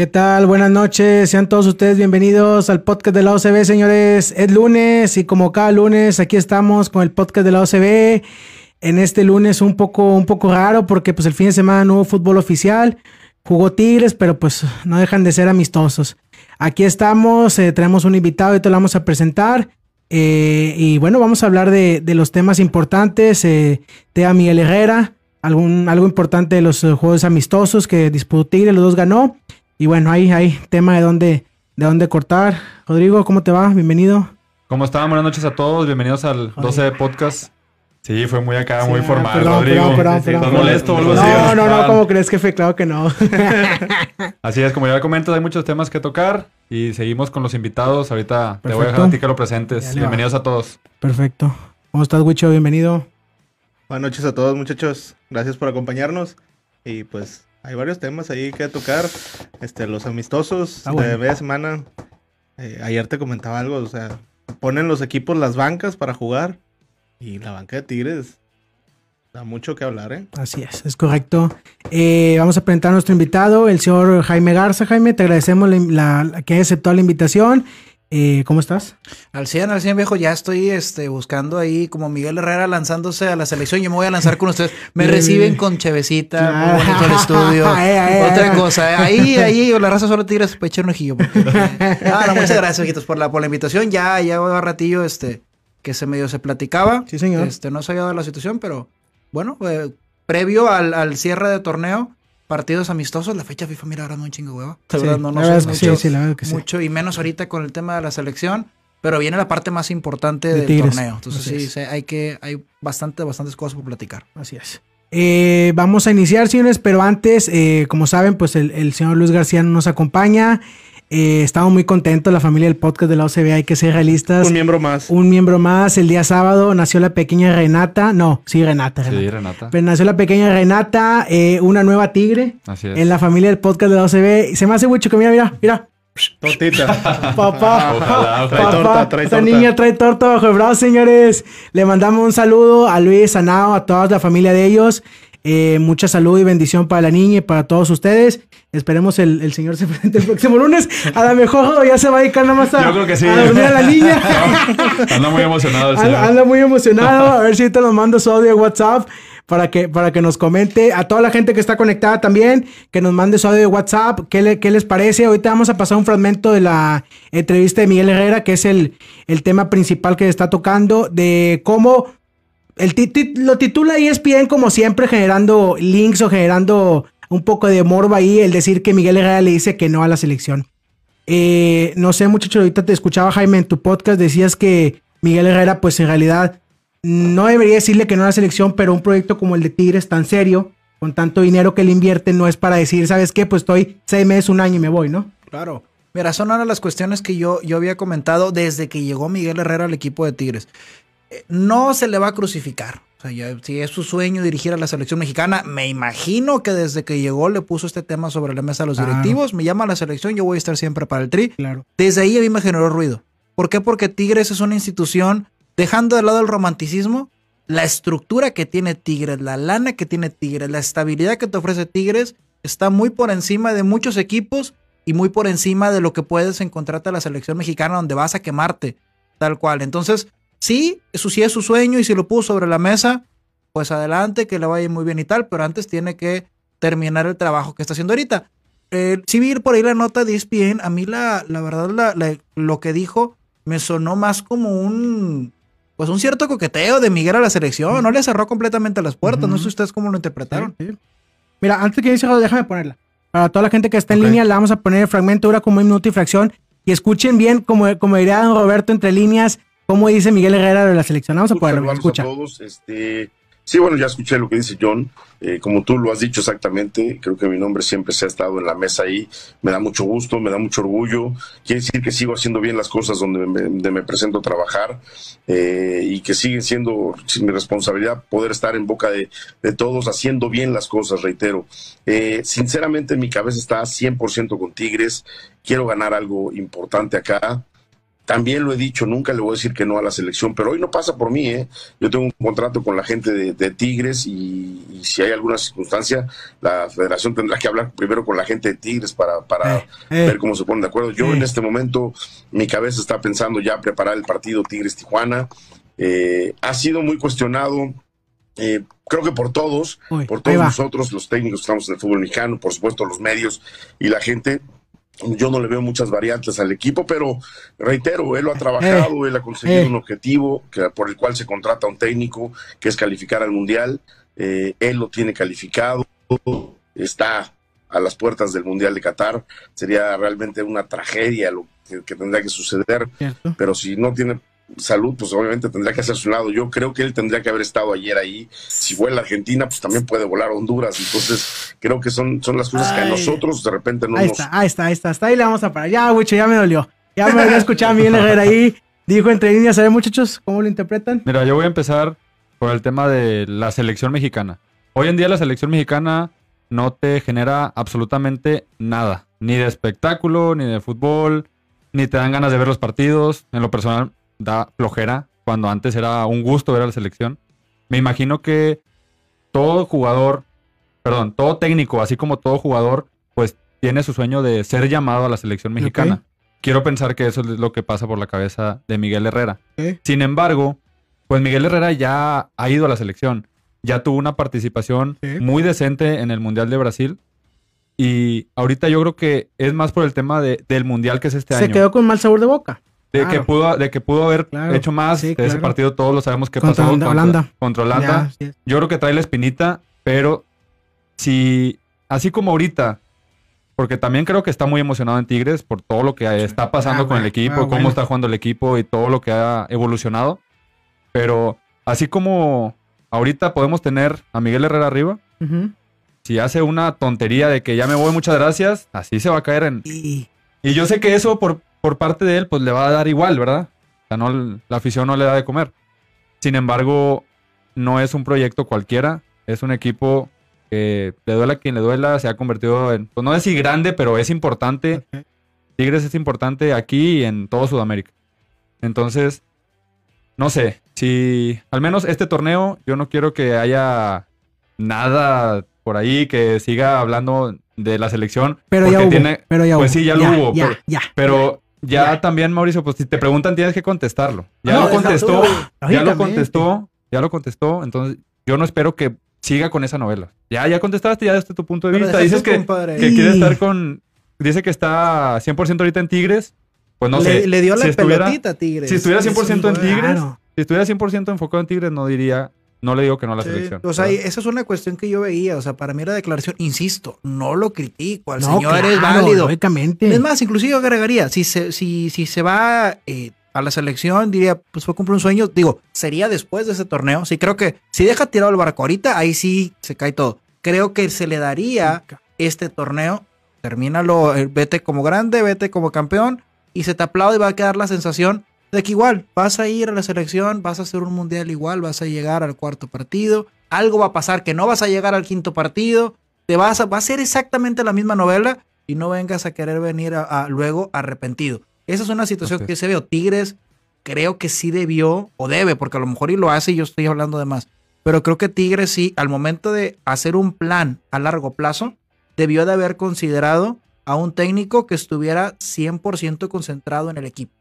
¿Qué tal? Buenas noches, sean todos ustedes bienvenidos al podcast de la OCB, señores. Es lunes y como cada lunes aquí estamos con el podcast de la OCB. En este lunes un poco, un poco raro porque pues el fin de semana no hubo fútbol oficial. Jugó Tigres, pero pues no dejan de ser amistosos. Aquí estamos, eh, tenemos un invitado y te lo vamos a presentar. Eh, y bueno, vamos a hablar de, los temas importantes. Eh, a Miguel Herrera, algún, algo importante de los juegos amistosos que disputó Tigres, los dos ganó. Y bueno, ahí hay tema de dónde, de dónde cortar. Rodrigo, ¿cómo te va? Bienvenido. ¿Cómo están? Buenas noches a todos. Bienvenidos al 12 de podcast. Sí, fue muy acá, Sí, muy formal, perdón, Rodrigo. perdón, perdón, Sí, perdón, ¿Estás perdón. molesto o algo No, así? no, no, ¿cómo crees que fue? Claro que no. Así es, como ya comentas, hay muchos temas que tocar y seguimos con los invitados. Ahorita te voy a dejar a ti que lo presentes. Ya. Bienvenidos a todos. Perfecto. ¿Cómo estás, Wicho? Bienvenido. Buenas noches a todos muchachos, gracias por acompañarnos y pues hay varios temas ahí que tocar, este, los amistosos Ah, bueno. de media semana, Eh, ayer te comentaba algo, o sea, ponen los equipos las bancas para jugar y la banca de Tigres da mucho que hablar, ¿eh? Así es, es correcto. Eh, vamos a presentar a nuestro invitado, el señor Jaime Garza. Jaime, te agradecemos la, la- la que haya aceptado la invitación. Eh, ¿Cómo estás? Al 100, al 100 viejo, ya estoy este, buscando ahí como Miguel Herrera lanzándose a la selección. Yo me voy a lanzar con ustedes. Me Bien, reciben con chevecita, muy bonito el estudio. Eh, eh, Otra eh. cosa, eh, ahí, ahí, la raza solo tigres para echar un ojillo. porque- Ah, no, muchas gracias, viejitos, por la, por la invitación. Ya, ya va ratillo este, que se medio se platicaba. Sí, señor. Este, no se había dado la situación, pero bueno, eh, previo al, al cierre de torneo, partidos amistosos, la fecha FIFA, mira, ahora no un chingo hueva. De Sí, verdad, no, no la verdad es que mucho, sí, sí, la verdad que sí. mucho, y menos ahorita con el tema de la selección. Pero viene la parte más importante De del Tigres. torneo. Entonces Así sí, es. hay que, hay bastante, bastantes cosas por platicar. Así es. Eh, vamos a iniciar, señores, pero antes, eh, como saben, pues el, el señor Luis García nos acompaña. Eh, estamos muy contentos, la familia del podcast de la OCB, hay que ser realistas. Un miembro más. Un miembro más. El día sábado nació la pequeña Renata. No, sí, Renata. Renata. Sí, Renata. Pero nació la pequeña Renata, eh, una nueva tigre Así es. en la familia del podcast de la OCB. Y Se me hace mucho que mira, mira, mira. Tortita. Papá, Ojalá, ojalá. Trae papá, torta, trae esta torta. niña trae torta bajo el brazo, señores. Le mandamos un saludo a Luis, a Nao, a toda la familia de ellos. Eh, mucha salud y bendición para la niña y para todos ustedes. Esperemos el, el señor se presente el próximo lunes. A lo mejor ya se va a dedicar nada más a, Yo creo que sí. a dormir a la niña. Anda muy emocionado el señor. Anda, anda muy emocionado. A ver si te lo mando su audio de WhatsApp para que, para que nos comente. A toda la gente que está conectada también, que nos mande su audio de WhatsApp. ¿Qué, le- qué les parece? Ahorita vamos a pasar un fragmento de la entrevista de Miguel Herrera, que es el, el tema principal que está tocando, de cómo el ti- ti- lo titula ESPN como siempre, generando links o generando un poco de morbo ahí, el decir que Miguel Herrera le dice que no a la selección. Eh, no sé, muchacho, ahorita te escuchaba, Jaime, en tu podcast decías que Miguel Herrera, pues en realidad no debería decirle que no a la selección, pero un proyecto como el de Tigres tan serio, con tanto dinero que le invierte, no es para decir, ¿sabes qué? Pues estoy seis meses, un año y me voy, ¿no? Claro. Mira, son de las cuestiones que yo, yo había comentado desde que llegó Miguel Herrera al equipo de Tigres. Eh, No se le va a crucificar. O sea, ya- si es su sueño dirigir a la selección mexicana, me imagino que desde que llegó le puso este tema sobre la mesa a los Claro. directivos. Me llama a la selección, yo voy a estar siempre para el tri. Claro. Desde ahí a mí me generó ruido. ¿Por qué? Porque Tigres es una institución, dejando de lado el romanticismo, la estructura que tiene Tigres, la lana que tiene Tigres, la estabilidad que te ofrece Tigres, está muy por encima de muchos equipos y muy por encima de lo que puedes encontrarte a la selección mexicana donde vas a quemarte, tal cual. Entonces, sí, eso sí es su sueño y si lo puso sobre la mesa, pues adelante, que le vaya muy bien y tal, pero antes tiene que terminar el trabajo que está haciendo ahorita. Eh, sí vi por ahí la nota de ESPN, a mí la, la verdad la- la- lo que dijo me sonó más como un pues un cierto coqueteo de Miguel a la selección, no le cerró completamente las puertas, no sé ustedes cómo lo interpretaron. Sí, sí. Mira, antes que inicie, déjame ponerla. Para toda la gente que está en línea, le vamos a poner el fragmento, dura como un minuto y fracción. Y escuchen bien, como, como diría don Roberto entre líneas, cómo dice Miguel Herrera de la selección. Vamos a Gusto ponerlo, saludarlos escucha. a todos. Este, Sí, bueno, ya escuché lo que dice John. Eh, como tú lo has dicho exactamente, creo que mi nombre siempre se ha estado en la mesa ahí. Me da mucho gusto, me da mucho orgullo. Quiere decir que sigo haciendo bien las cosas donde me, me presento a trabajar eh, y que sigue siendo mi responsabilidad poder estar en boca de, de todos haciendo bien las cosas, reitero. Eh, sinceramente, mi cabeza está 100% con Tigres. Quiero ganar algo importante acá. También lo he dicho, nunca le voy a decir que no a la selección, pero hoy no pasa por mí, ¿eh? Yo tengo un contrato con la gente de, Tigres y, si hay alguna circunstancia, la federación tendrá que hablar primero con la gente de Tigres para, para eh, eh. ver cómo se ponen de acuerdo. Yo en este momento, mi cabeza está pensando ya preparar el partido Tigres-Tijuana. Eh, ha sido muy cuestionado, creo que por todos, por todos nosotros, los técnicos que estamos en el fútbol mexicano, por supuesto los medios y la gente, yo no le veo muchas variantes al equipo, pero reitero, él lo ha trabajado, eh, él ha conseguido eh. un objetivo que, por el cual se contrata un técnico, que es calificar al Mundial. Eh, él lo tiene calificado, está a las puertas del Mundial de Qatar. Sería realmente una tragedia lo que, que tendría que suceder, pero si no tiene salud, pues obviamente tendría que hacer su lado. Yo creo que él tendría que haber estado ayer ahí. Si vuela a Argentina, pues también puede volar a Honduras. Entonces, creo que son, son las cosas que a nosotros de repente no ahí nos... Está, ahí está, ahí está, hasta ahí le vamos a parar. Ya, Wicho, ya me dolió. Ya me había escuchado a Miguel Herrera ahí. Dijo entre líneas, a ver muchachos, ¿cómo lo interpretan? Mira, yo voy a empezar por el tema de la selección mexicana. Hoy en día la selección mexicana no te genera absolutamente nada. Ni de espectáculo, ni de fútbol, ni te dan ganas de ver los partidos. En lo personal, da flojera cuando antes era un gusto ver a la selección. Me imagino que todo jugador, perdón, todo técnico, así como todo jugador, pues tiene su sueño de ser llamado a la selección mexicana. Quiero pensar que eso es lo que pasa por la cabeza de Miguel Herrera. Sin embargo, pues Miguel Herrera ya ha ido a la selección. Ya tuvo una participación muy decente en el Mundial de Brasil. Y ahorita yo creo que es más por el tema del Mundial que es este año. Se quedó con mal sabor de boca. De, que pudo, de que pudo haber hecho más de ese partido, todos lo sabemos que pasó contra Holanda. Contra Holanda. Yo creo que trae la espinita, pero si, así como ahorita, porque también creo que está muy emocionado en Tigres por todo lo que está pasando ah, con el equipo, ah, cómo está jugando el equipo y todo lo que ha evolucionado. Pero así como ahorita podemos tener a Miguel Herrera arriba, si hace una tontería de que ya me voy, muchas gracias, así se va a caer en... Y, y yo sé que eso por, por parte de él, pues le va a dar igual, ¿verdad? O sea, no, la afición no le da de comer. Sin embargo, no es un proyecto cualquiera, es un equipo que le duela a quien le duela, se ha convertido en, pues no decir grande, pero es importante. Tigres es importante aquí y en todo Sudamérica. Entonces, no sé, si al menos este torneo, yo no quiero que haya nada por ahí que siga hablando de la selección. Pero ya hubo, tiene, pero ya Pues sí, ya, lo hubo. Ya, ya, pero ya, también, Mauricio, pues si te preguntan tienes que contestarlo. Ya lo contestó, ya lo contestó, ya lo contestó, entonces yo no espero que siga con esa novela. Ya, ya contestaste, ya desde tu punto de vista. Dices que, que quiere estar con, dice que está 100% ahorita en Tigres. Pues no sé. Le dio la pelotita a Tigres. Si estuviera 100% en Tigres, si estuviera 100% enfocado en Tigres, no diría, no le digo que no a la selección. O sea, esa es una cuestión que yo veía. O sea, para mí la declaración, insisto, no lo critico. Al señor es válido. Lógicamente. Es más, inclusive yo agregaría, si se, si, si se va eh, a la selección, diría, pues fue cumplir un sueño. Digo, sería después de ese torneo. Sí, creo que si deja tirado el barco ahorita, ahí sí se cae todo. Creo que se le daría este torneo. Termínalo, eh, vete como grande, vete como campeón. Y se te aplaude y va a quedar la sensación de que igual vas a ir a la selección, vas a hacer un mundial igual, vas a llegar al cuarto partido, algo va a pasar que no vas a llegar al quinto partido, te vas a, va a ser exactamente la misma novela y no vengas a querer venir a, luego arrepentido. Esa es una situación que se ve. Tigres creo que sí debió o debe, porque a lo mejor y lo hace y yo estoy hablando de más. Pero creo que Tigres sí, al momento de hacer un plan a largo plazo, debió de haber considerado a un técnico que estuviera 100% concentrado en el equipo.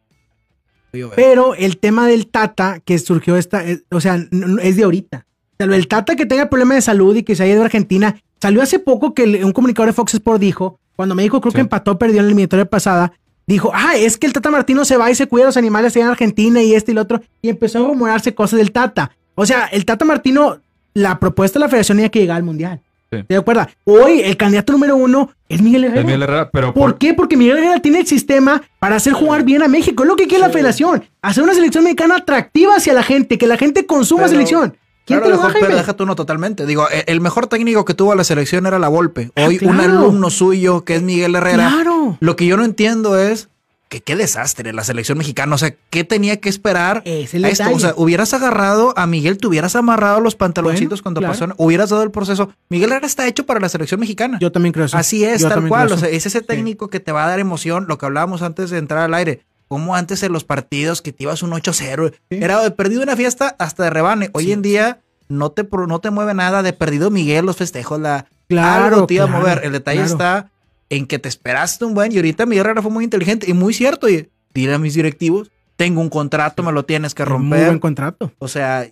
Pero el tema del Tata que surgió esta, eh, o sea, es de ahorita. el Tata que tenga problema de salud y que se haya ido a Argentina, salió hace poco que un comunicador de Fox Sports dijo, cuando me dijo creo que empató, perdió en la eliminatoria pasada, dijo, ah, es que el Tata Martino se va y se cuida de los animales allá en Argentina y este y lo otro, y empezó a rumorarse cosas del Tata. O sea, el Tata Martino, la propuesta de la federación era que llegara al Mundial. ¿Te acuerdas? Hoy el candidato número uno es Miguel Herrera. Miguel Herrera pero por... qué? Porque Miguel Herrera tiene el sistema para hacer jugar bien a México. Es lo que quiere la federación. Hacer una selección mexicana atractiva hacia la gente, que la gente consuma selección. ¿Quién Claro, te lo deja, pero Jaime? deja tú no totalmente. Digo, e- el mejor técnico que tuvo la selección era la Volpe. Ah, Hoy un alumno suyo que es Miguel Herrera. Claro. Lo que yo no entiendo es que qué desastre la selección mexicana. O sea, ¿qué tenía que esperar Es el a esto? O sea, hubieras agarrado a Miguel, te hubieras amarrado los pantaloncitos Bueno, cuando claro. pasó, hubieras dado el proceso. Miguel Herrera está hecho para la selección mexicana. Yo también creo eso. Así es, Yo tal cual. O sea, es ese técnico que te va a dar emoción, lo que hablábamos antes de entrar al aire. Como antes en los partidos que te ibas un 8-0. Era de perdido una fiesta hasta de rebane. Hoy en día no te, no te mueve nada de perdido Miguel, los festejos, la. Claro, algo te iba a mover. El detalle claro. está en que te esperaste un buen. Y ahorita Miguel Herrera fue muy inteligente y muy cierto. Y dile a mis directivos: tengo un contrato, me lo tienes que Es Muy romper. buen contrato. O sea,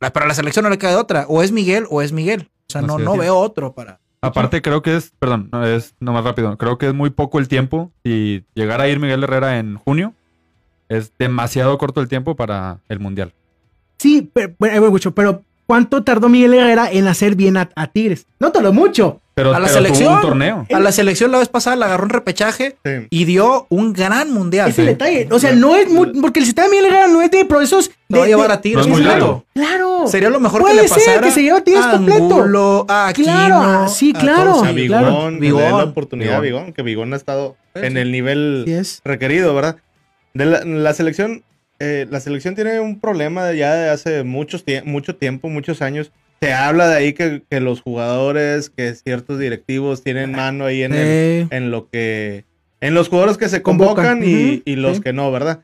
la- para la selección no le queda de otra. O es Miguel o es Miguel. O sea, no, no veo otro para. Aparte creo que es, perdón, no, es no más rápido, creo que es muy poco el tiempo y llegar a ir Miguel Herrera en junio es demasiado corto el tiempo para el Mundial. Sí, pero, bueno, eh, mucho, pero ¿cuánto tardó Miguel Herrera en hacer bien a, a Tigres? No tardó mucho. Pero, A la pero tuvo selección. un torneo. A la selección la vez pasada la agarró en repechaje Sí. y dio un gran mundial. Es el detalle. O sea, no es muy, porque el sistema de Miguel Herrera no es de procesos a de- llevar de- a Tigres No es muy completo. Claro. Sería lo mejor Puede que le ser pasara. que se lleve a Tigres a completo. Angulo, a Aquino, Claro, sí, a claro. todos A. Bigón, Claro, le den la Bigón. oportunidad a Bigón. Bigón, que Bigón ha estado Sí, en sí. el nivel requerido, ¿verdad? De la, la selección, eh, la selección tiene un problema de ya de hace muchos tie- mucho tiempo, muchos años. Se habla de ahí que, que los jugadores, que ciertos directivos tienen mano ahí en, el- en lo que, en los jugadores que se Convocan, convocan y, y los sí. que no, ¿verdad?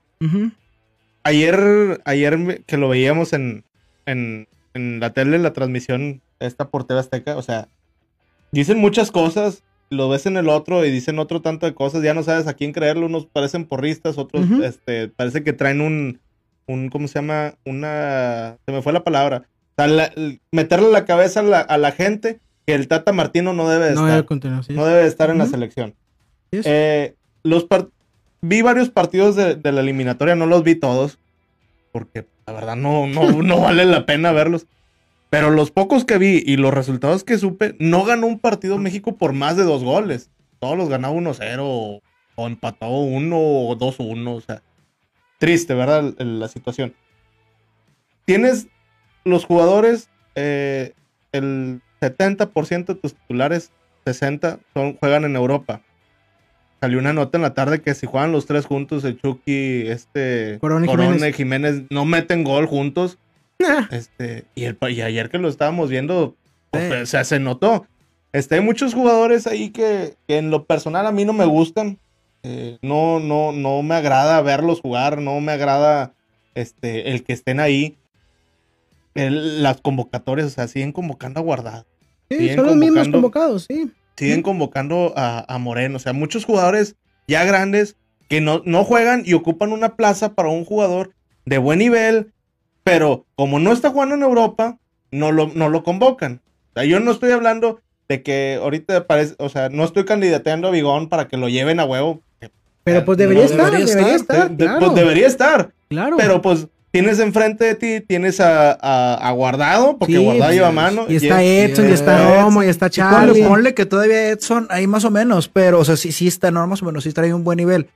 Ayer, ayer que lo veíamos en, en, en la tele, la transmisión esta por TV Azteca, o sea, dicen muchas cosas, lo ves en el otro y dicen otro tanto de cosas, ya no sabes a quién creerlo, unos parecen porristas, otros, este, parece que traen un, un, ¿cómo se llama? Una, se me fue la palabra, sea, la- meterle la cabeza a la, a la gente que el Tata Martino no debe de No estar, debe sí. no debe de estar en la selección. Sí. Eh, los vi varios partidos de, de la eliminatoria, no los vi todos, porque la verdad no, no, no vale la pena verlos. Pero los pocos que vi y los resultados que supe, no ganó un partido México por más de dos goles. Todos los ganaba 1-0 o, o empató 1 o 2-1. O sea, triste, ¿verdad? El- la situación. Tienes los jugadores, eh, el 70% de tus titulares, 60, son, juegan en Europa. Salió una nota en la tarde que si juegan los tres juntos, el Chucky, este, Corona Jiménez. y Jiménez, no meten gol juntos. Este, y, el, y ayer que lo estábamos viendo, pues, Sí. o sea, se notó. Este, hay muchos jugadores ahí que, que en lo personal a mí no me gustan. Eh, no, no, no me agrada verlos jugar, no me agrada este, el que estén ahí. El- las convocatorias, o sea, siguen convocando a Guardado. sí, Siguen son los mismos convocando- convocados, sí. Siguen convocando a, a Moreno. O sea, muchos jugadores ya grandes que no, no juegan y ocupan una plaza para un jugador de buen nivel, pero como no está jugando en Europa, no lo, no lo convocan. O sea, yo no estoy hablando de que ahorita parece, o sea, no estoy candidateando a Bigón para que lo lleven a huevo. Pero pues debería No, estar, debería estar. estar, De- de- claro. Pues debería estar, claro. pero pues tienes enfrente de ti, tienes a, a- a Guardado, porque Sí, Guardado lleva mano. y está es- Edson, y está. Romo, y está Y ponle, Charlie. ponle que todavía Edson ahí más o menos, pero o sea, sí, sí está, no más o menos, sí trae un buen nivel.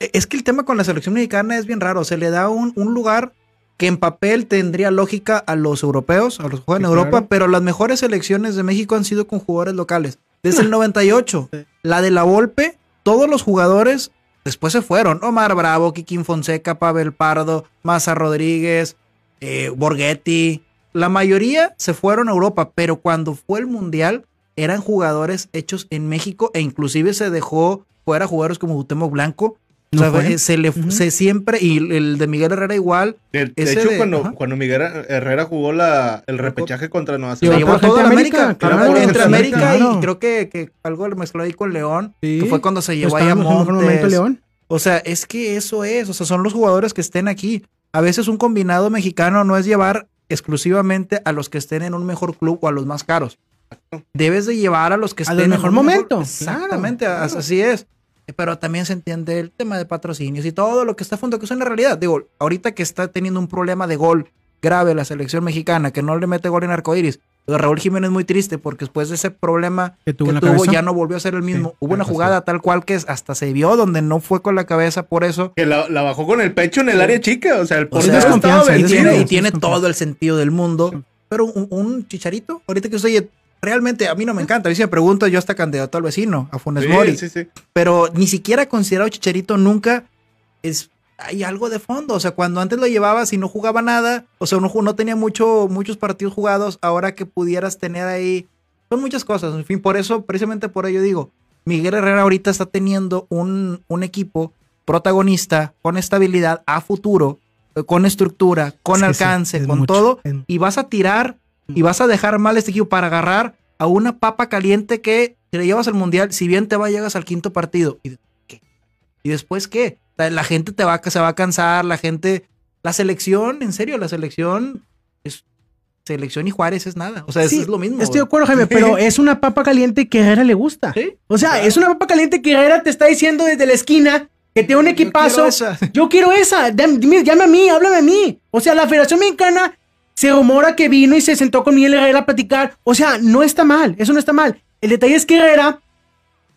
E- Es que el tema con la selección mexicana es bien raro, se le da un, un lugar que en papel tendría lógica a los europeos, a los que juegan en Sí, Europa, claro. pero las mejores selecciones de México han sido con jugadores locales. Desde el 98, la de la Volpe, todos los jugadores después se fueron. Omar Bravo, Kikín Fonseca, Pavel Pardo, Maza Rodríguez, eh, Borghetti. La mayoría se fueron a Europa, pero cuando fue el Mundial eran jugadores hechos en México e inclusive se dejó fuera jugadores como Gutemo Blanco. O ¿No sea, fue? se le Ujú. se siempre, y el de Miguel Herrera igual, De, hecho, de- cuando, ajá. cuando Miguel Herrera jugó la, el repechaje contra Nueva Zelanda, llevó toda de América, América, claro, entre América claro. y creo que, que algo le mezcló ahí con León, Sí. que fue cuando se llevó a mejor momento, Montes. León. O sea, es que eso es, o sea, son los jugadores que estén aquí. A veces un combinado mexicano no es llevar exclusivamente a los que estén en un mejor club o a los más caros. Debes de llevar a los que A estén en mejor un momento, Exactamente, claro, as- claro. así es. Pero también se entiende el tema de patrocinios y todo lo que está a fondo, que es una realidad. Digo, ahorita que está teniendo un problema de gol grave la selección mexicana, que no le mete gol en arcoíris. Lo de Raúl Jiménez muy triste porque después de ese problema Que que tuvo ya no volvió a ser el mismo. Sí, Hubo una jugada tal cual que es- hasta se vio donde no fue con la cabeza por eso. que la, la bajó con el pecho en el área chica. O sea, el O sea, y es vencido. tiene, y tiene todo el sentido del mundo. pero un, un chicharito, ahorita que estoy realmente a mí no me encanta. A mí si me pregunto, yo hasta candidato al vecino, a Funes Sí, Mori. sí, sí. Pero ni siquiera considerado Chicharito nunca es. Hay algo de fondo. O sea, cuando antes lo llevabas y no jugaba nada, o sea, no, no tenía mucho, muchos partidos jugados, ahora que pudieras tener ahí. Son muchas cosas. En fin, por eso, precisamente por ello digo, Miguel Herrera ahorita está teniendo un, un equipo protagonista, con estabilidad, a futuro, con estructura, con Sí, sí, alcance, es con mucho, todo, es- y vas a tirar y vas a dejar mal este equipo para agarrar a una papa caliente que te le llevas al mundial, si bien te va, llegas al quinto partido. ¿Y, qué? ¿Y después qué? La, gente te va, se va a cansar, la gente. La selección, en serio, la selección es. Selección y Juárez es nada. O sea, Sí, es, lo mismo. Estoy de acuerdo, Jaime, pero es una papa caliente que Herrera le gusta. Sí. O sea, es una papa caliente que Herrera te está diciendo desde la esquina que tiene un Yo equipazo. quiero esa. Yo quiero esa. Dime- Llame a mí, háblame a mí. O sea, la Federación Mexicana se rumora que vino y se sentó con Miguel Herrera a platicar. O sea, no está mal. Eso no está mal. El detalle es que Herrera,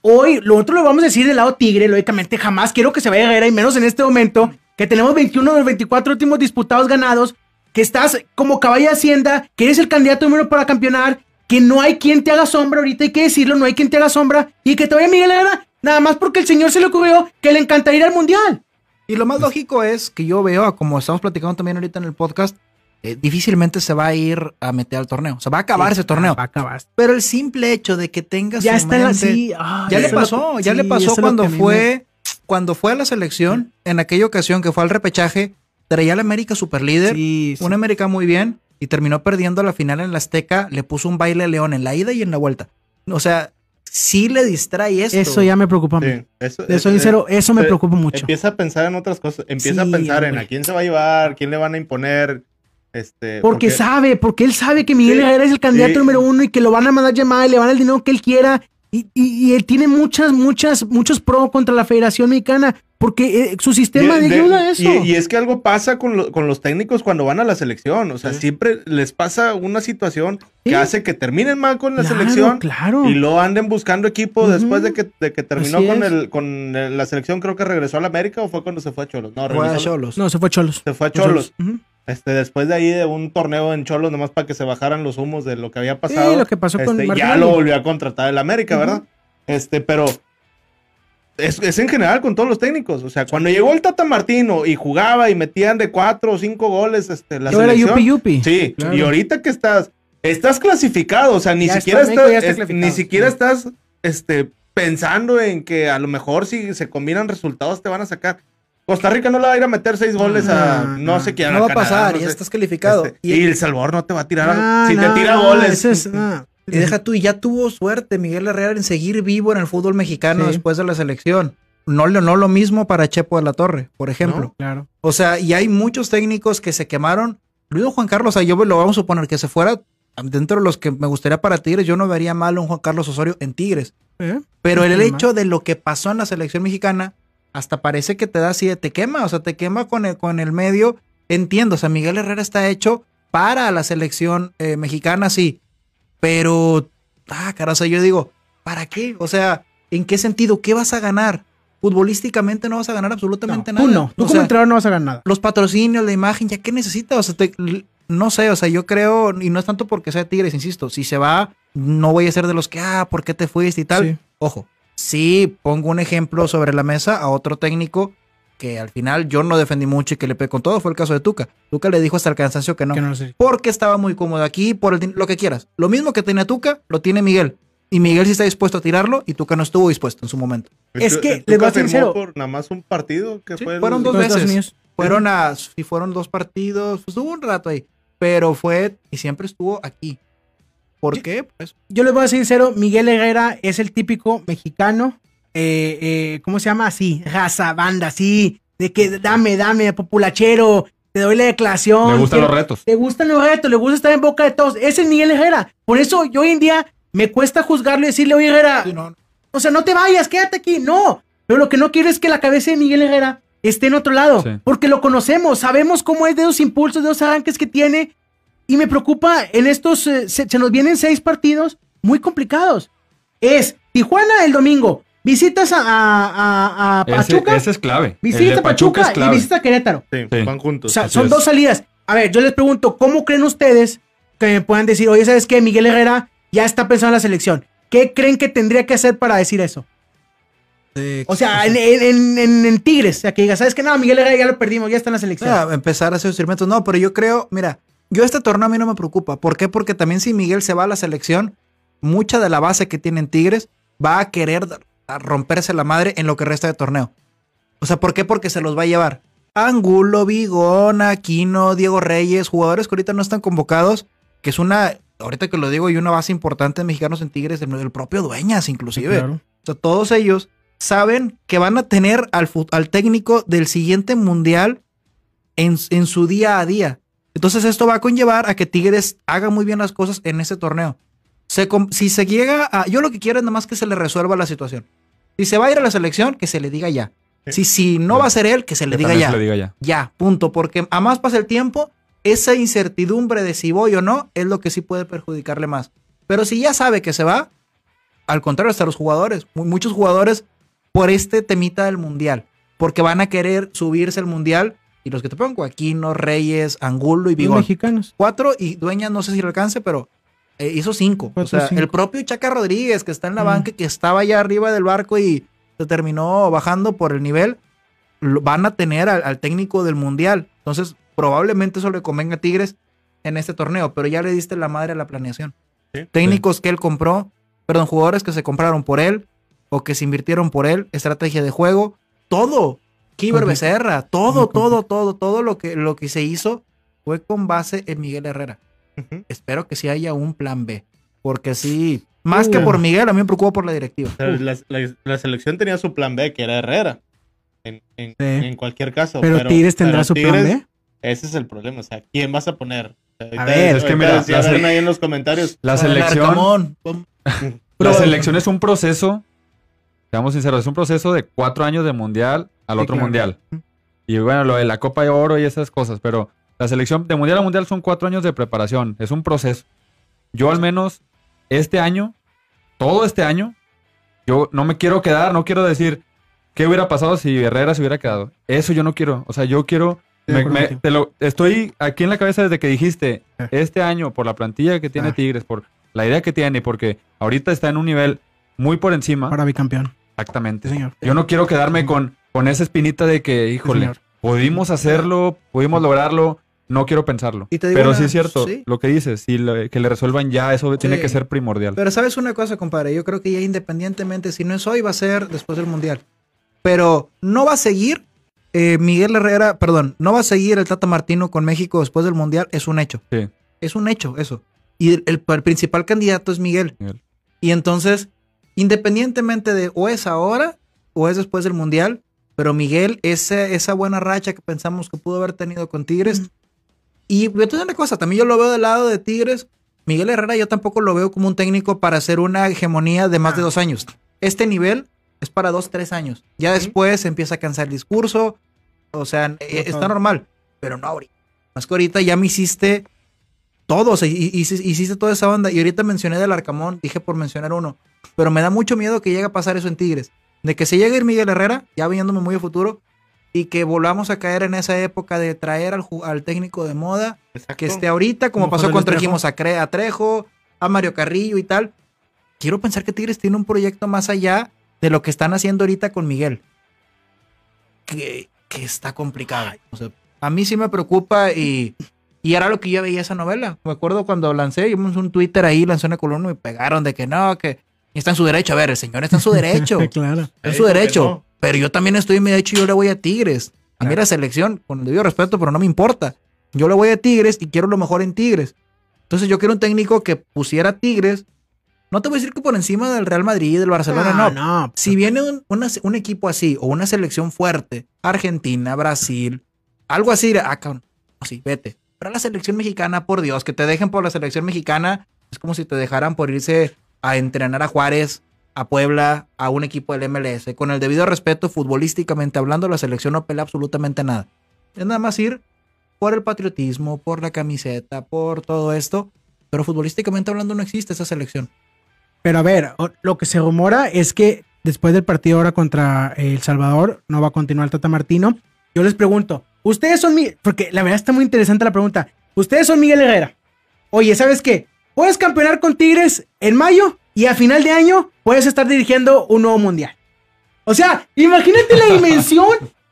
hoy, lo otro lo vamos a decir del lado Tigre, lógicamente, jamás quiero que se vaya Herrera, y menos en este momento, que tenemos 21 de los 24 últimos disputados ganados, que estás como caballo de Hacienda, que eres el candidato número para campeonar, que no hay quien te haga sombra, ahorita hay que decirlo, no hay quien te haga sombra, y que te vaya Miguel Herrera, nada más porque el señor se le ocurrió que le encantaría ir al mundial. Y lo más lógico es que yo veo, como estamos platicando también ahorita en el podcast, eh, difícilmente se va a ir a meter al torneo. O sea, va a acabar ese torneo. Va a acabar. Pero el simple hecho de que tengas Ya su está la mente- sí, Ya le eso lo pasó, ya le pasó eso cuando fue, cuando fue a la selección, en aquella ocasión que fue al repechaje, traía al América super líder, sí, sí. un América muy bien, y terminó perdiendo la final en la Azteca, le puso un baile a León en la ida y en la vuelta. O sea, sí le distrae esto. Eso ya me preocupa a mí. Sí, eso, De eso- sincero, eso me eh, preocupa mucho. Empieza a pensar en otras cosas. Empieza Sí, a pensar en a quién se va a llevar, quién le van a imponer. Este, Porque, sabe, porque él sabe que Miguel Sí, Herrera es el candidato sí. número uno y que lo van a mandar llamada y le van el dinero que él quiera. Y, y- y él tiene muchas, muchas, muchos pro contra la Federación Mexicana. Porque eh, su sistema de- ayuda a eso. Y, y es que algo pasa con, lo- con los técnicos cuando van a la selección. O sea, Sí. siempre les pasa una situación que hace que terminen mal con la Claro, selección Claro. y lo anden buscando equipo después de que, de que terminó con, el, con el- la selección. Creo que regresó a la América o fue cuando se fue a Cholos. No, Fue a regresó a- Cholos. No, se fue Cholos. se fue a Cholos. Este, después de ahí de un torneo en Cholos, nomás para que se bajaran los humos de lo que había pasado. Sí, lo que pasó con Este, ya lo volvió a contratar el América. ¿verdad? Este, pero es, es en general con todos los técnicos. O sea, cuando llegó el Tata Martino y jugaba y metían de cuatro o cinco goles, este, la Yo era selección. yupi yupi. Sí, Claro. y ahorita que estás, estás clasificado, o sea, ni Ya siquiera está, estás, está es- ni siquiera sí. estás, este, pensando en que a lo mejor si se combinan resultados te van a sacar. Costa Rica no le va a ir a meter seis goles a No, sé quién. No va a Canadá, pasar, no ya sé. estás calificado. Este, y, y El Salvador no te va a tirar. Si no, te tira no, goles. ese es- no. y deja tú, y ya tuvo suerte Miguel Herrera en seguir vivo en el fútbol mexicano Sí. después de la selección. No, lo- no lo mismo para Chepo de la Torre, por ejemplo. No. Claro. O sea, y hay muchos técnicos que se quemaron. Dijo Juan Carlos, o sea, yo lo vamos a suponer que se fuera dentro de los que me gustaría para Tigres, yo no vería mal a un Juan Carlos Osorio en Tigres. ¿Eh? Pero No el hecho de lo que pasó en la selección mexicana, hasta parece que te da así, te quema, o sea, te quema con el, con el medio. Entiendo, o sea, Miguel Herrera está hecho para la selección eh, mexicana, sí. Pero, ah, cara, o sea, yo digo, ¿para qué? O sea, ¿en qué sentido? ¿Qué vas a ganar? Futbolísticamente no vas a ganar absolutamente No, nada. tú no. Tú O como sea, entrenador no vas a ganar nada. los patrocinios, la imagen, ¿ya qué necesitas? O sea, te- no sé, o sea, yo creo, y no es tanto porque sea Tigres, insisto, si se va, no voy a ser de los que, ah, ¿por qué te fuiste y tal? Sí. Ojo, sí pongo un ejemplo sobre la mesa a otro técnico que al final yo no defendí mucho y que le pegué con todo, fue el caso de Tuca. Tuca le dijo hasta el cansancio que no. Que no lo sé. Porque estaba muy cómodo aquí, por el lo que quieras. Lo mismo que tenía Tuca, lo tiene Miguel. Y Miguel sí está dispuesto a tirarlo y Tuca no estuvo dispuesto en su momento. Es que, les voy a sincero. por nada más un partido que Sí, fue el- fueron dos veces. Fueron a, si fueron dos partidos, pues estuvo un rato ahí. Pero fue, y siempre estuvo aquí. ¿Por qué? Pues, Yo les voy a ser sincero, Miguel Herrera es el típico mexicano, eh, eh, ¿cómo se llama? Así, raza, banda, así, de que dame, dame, populachero, te doy la declaración. Le gustan que- los retos. Le gustan los retos, le gusta estar en boca de todos. Ese es Miguel Herrera. Por eso yo hoy en día me cuesta juzgarlo y decirle, oye Herrera, sí, no, o sea, no te vayas, quédate aquí. No, pero lo que no quiero es que la cabeza de Miguel Herrera esté en otro lado, Sí. porque lo conocemos, sabemos cómo es de los impulsos, de los arranques que tiene. Y me preocupa, en estos, eh, se, se nos vienen seis partidos muy complicados. Es Tijuana el domingo, visitas a, a, a- Pachuca, ese es clave. Visita de a Pachuca, es y clave. visita a Querétaro. Sí, Sí. van O juntos. sea, Así son es. dos salidas. A ver, yo les pregunto, ¿cómo creen ustedes que me puedan decir, oye, ¿sabes qué? Miguel Herrera ya está pensando en la selección. ¿Qué creen que tendría que hacer para decir eso? O sea, en, en, en, en Tigres, o sea, que diga, ¿sabes qué? No, Miguel Herrera ya lo perdimos, ya está en la selección. Ah, empezar a hacer experimentos. No, pero yo creo, mira, yo este torneo a mí no me preocupa. ¿Por qué? Porque también si Miguel se va a la selección, mucha de la base que tienen Tigres va a querer romperse la madre en lo que resta de torneo. O sea, ¿por qué? Porque se los va a llevar. Angulo, Vigón, Aquino, Diego Reyes, jugadores que ahorita no están convocados, que es una, ahorita que lo digo, y una base importante de mexicanos en Tigres, el, propio Dueñas inclusive. O sea, todos ellos saben que van a tener al, al técnico del siguiente mundial en, en, su día a día. Entonces esto va a conllevar a que Tigres haga muy bien las cosas en ese torneo. si se llega a... Yo lo que quiero es nada más que se le resuelva la situación. Si se va a ir a la selección, que se le diga ya. Si, si no va a ser él, que se le, diga ya. le diga ya. Ya, punto. Porque a más pasa el tiempo, esa incertidumbre de si voy o no es lo que sí puede perjudicarle más. Pero si ya sabe que se va, al contrario, hasta los jugadores. Muchos jugadores por este temita del mundial. Porque van a querer subirse al mundial. Y los que te pongo, Aquino, Reyes, Angulo y Vigón. mexicanos. Cuatro y Dueñas, no sé si lo alcance, pero eh, hizo cinco. o sea, el propio Chaca Rodríguez, que está en la banca, que estaba allá arriba del barco y se terminó bajando por el nivel, van a tener al, técnico del mundial. Entonces, probablemente eso le convenga a Tigres en este torneo, pero ya le diste la madre a la planeación. Técnicos que él compró, perdón, jugadores que se compraron por él o que se invirtieron por él, estrategia de juego, todo. Kiber Becerra, todo, todo, todo, todo lo que, lo que se hizo fue con base en Miguel Herrera. Espero que sí haya un plan B, porque sí, más que por Miguel, a mí me preocupa por la directiva. La, selección tenía su plan B, que era Herrera. En, cualquier caso. Pero, Tigres tendrá su plan B. Ese es el problema. O sea, ¿quién vas a poner? A ver, es que mira, la ahí en los comentarios. La selección. la selección es un proceso. Seamos sinceros, es un proceso de cuatro años de mundial al otro mundial. Y bueno, lo de la Copa de Oro y esas cosas, pero la selección de mundial a mundial son cuatro años de preparación. Es un proceso. Yo al menos este año, todo este año, yo no me quiero quedar, no quiero decir qué hubiera pasado si Herrera se hubiera quedado. Eso yo no quiero. O sea, yo quiero. te lo, estoy aquí en la cabeza desde que dijiste eh. este año por la plantilla que tiene ah. Tigres, por la idea que tiene, porque ahorita está en un nivel muy por encima. Para bicampeón. Exactamente. señor. Yo no quiero quedarme con, con esa espinita de que, híjole, pudimos hacerlo, pudimos lograrlo, no quiero pensarlo. pero sí es cierto, lo que dices, si que le resuelvan ya, eso tiene que ser primordial. Pero sabes una cosa, compadre, yo creo que ya independientemente, si no es hoy, va a ser después del Mundial. Pero no va a seguir eh, Miguel Herrera, perdón, no va a seguir el Tata Martino con México después del Mundial, es un hecho. Sí. Es un hecho, eso. Y el, principal candidato es Miguel. Y entonces, independientemente de o es ahora o es después del Mundial, pero Miguel, esa, esa buena racha que pensamos que pudo haber tenido con Tigres, y voy a una cosa, también yo lo veo del lado de Tigres. Miguel Herrera yo tampoco lo veo como un técnico para hacer una hegemonía de más de ah. dos años. Este nivel es para dos, tres años. Ya después empieza a cansar el discurso. O sea, eh, está normal. Pero no ahorita. Más que ahorita ya me hiciste todo. O sea, hiciste toda esa banda. Y ahorita mencioné del Arcamón, dije por mencionar uno. Pero me da mucho miedo que llegue a pasar eso en Tigres. De que se llegue a ir Miguel Herrera, ya viéndome muy a futuro, y que volvamos a caer en esa época de traer al, al técnico de moda que esté ahorita, como, pasó cuando trajimos a, a, Trejo, a Mario Carrillo y tal. Quiero pensar que Tigres tiene un proyecto más allá de lo que están haciendo ahorita con Miguel. Que, que está complicado. a mí sí me preocupa y, y era lo que yo veía esa novela. Me acuerdo cuando lancé, yo un Twitter ahí, lancé una columna y me pegaron de que no, que está en su derecho. A ver, el señor está en su derecho. claro. Está en su derecho. Pero yo también estoy en mi derecho y yo le voy a Tigres. A mí la selección, con el debido respeto, pero no me importa. Yo le voy a Tigres y quiero lo mejor en Tigres. Entonces yo quiero un técnico que pusiera Tigres. No te voy a decir que por encima del Real Madrid, del Barcelona, no. no. Si viene un, equipo así o una selección fuerte, Argentina, Brasil, algo así, acá, así, vete. Pero la selección mexicana, por Dios, que te dejen por la selección mexicana, es como si te dejaran por irse a entrenar a Juárez a Puebla, a un equipo del MLS. Con el debido respeto, futbolísticamente hablando, la selección no pelea absolutamente nada. Es nada más ir por el patriotismo, por la camiseta, por todo esto. Pero futbolísticamente hablando no existe esa selección. Pero a ver, lo que se rumora es que después del partido ahora contra El Salvador no va a continuar Tata Martino. Yo les pregunto, ustedes son mi... Porque la verdad está muy interesante la pregunta. Ustedes son Miguel Herrera. oye, ¿sabes qué? Puedes campeonar con Tigres en mayo y a final de año puedes estar dirigiendo un nuevo mundial. O sea, imagínate la dimensión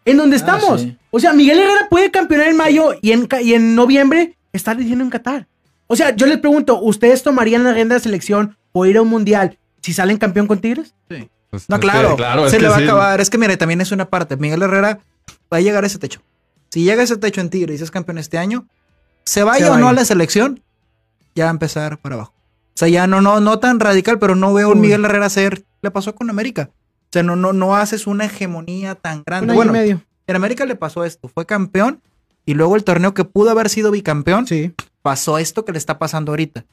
en donde estamos. sí. O sea, Miguel Herrera puede campeonar en mayo y en, ca- y en noviembre estar dirigiendo en Qatar. O sea, yo les pregunto, ¿ustedes tomarían la rienda de selección o ir a un mundial si salen campeón con Tigres? Pues, No, es que, claro, es se le va sí. a acabar. Es que mire, también es una parte. Miguel Herrera va a llegar a ese techo. Si llega a ese techo en Tigre y es campeón este año, se vaya Se o no a la selección, ya va a empezar para abajo. O sea, ya no, no, no tan radical, pero no veo a un. Miguel Herrera ser. Le pasó con América. O sea, no, no, no haces una hegemonía tan Un grande. año Bueno, y medio. en América le pasó esto. Fue campeón y luego el torneo que pudo haber sido bicampeón, Sí. pasó esto que le está pasando ahorita.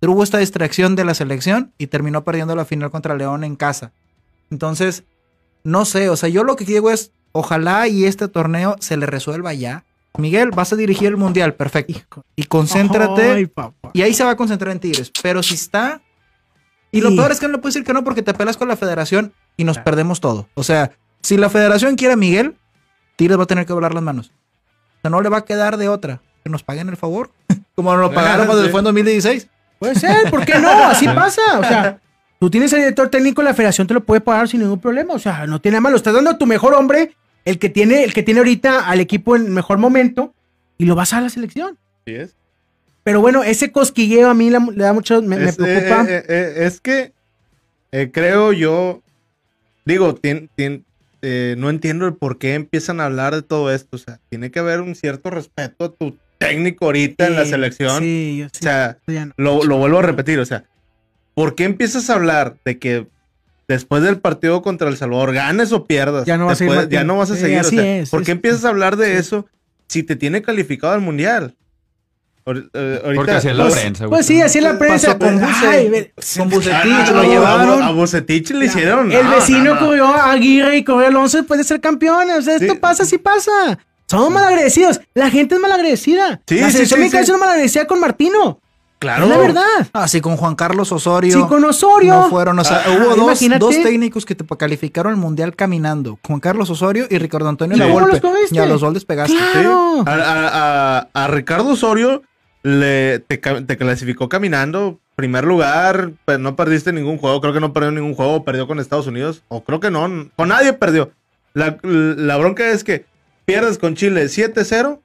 Tuvo esta distracción de la selección y terminó perdiendo la final contra León en casa. Entonces, no sé, o sea, yo lo que digo es, ojalá y este torneo se le resuelva ya. Miguel, vas a dirigir el mundial, perfecto. Hijo. Y concéntrate. Ay, papá. y ahí se va a concentrar en Tigres. Pero si está. Y lo Sí. peor es que no le puedes decir que no porque te pelas con la federación y nos perdemos todo. O sea, si la federación quiere a Miguel, Tigres va a tener que doblar las manos. O sea, no le va a quedar de otra. Que nos paguen el favor. Como nos lo pagaron cuando fue en 2016. Puede ser, ¿por qué no? Así pasa. O sea, tú tienes el director técnico, la federación te lo puede pagar sin ningún problema. O sea, no tiene nada malo. Estás dando a tu mejor hombre, el que tiene, el que tiene ahorita al equipo en mejor momento, y lo vas a la selección. Así es. Pero bueno, ese cosquilleo a mí le da mucho, me, me es, preocupa. eh, eh, eh, es que eh, creo yo, digo, tien- tien- eh, no entiendo el por qué empiezan a hablar de todo esto. O sea, tiene que haber un cierto respeto a tu técnico ahorita en la Sí, selección. Sí, yo sí. O sea, no. lo, lo vuelvo a repetir, o sea, ¿por qué empiezas a hablar de que después del partido contra El Salvador ganes o pierdas? Ya no vas a seguir después- ya no vas a Sí, seguir. o así sea, es, ¿Por es- qué empiezas a hablar de eso si te tiene calificado al mundial? Eh, ahorita, Porque así es la Pues, prensa. güey. pues sí, así es la prensa. Con ay, ve- Con Ah, Bucetich no, lo llevaron. A, Bucetich le hicieron. El no, vecino no, no. corrió a Aguirre y corrió a Alonso después de ser campeones. O sea, esto Sí. pasa, sí pasa. Somos malagradecidos. La gente es malagradecida. Sí, la sí, selección sí, mexicana sí. es una malagradecida con Martino. Claro. Es la verdad. Así con Juan Carlos Osorio. Sí, con Osorio. No fueron, o sea, Ah, hubo dos, técnicos que te calificaron el mundial caminando. Juan Carlos Osorio y Ricardo Antonio ¿Y La Volpe. los? Y a los dos les pegaste. Sí. Claro. A, a- a- a Ricardo Osorio le, te, clasificó caminando. Primer lugar, pues no perdiste ningún juego. Creo que no perdió ningún juego. Perdió con Estados Unidos. O creo que no. Con nadie perdió. La, la bronca es que pierdes con Chile 7-0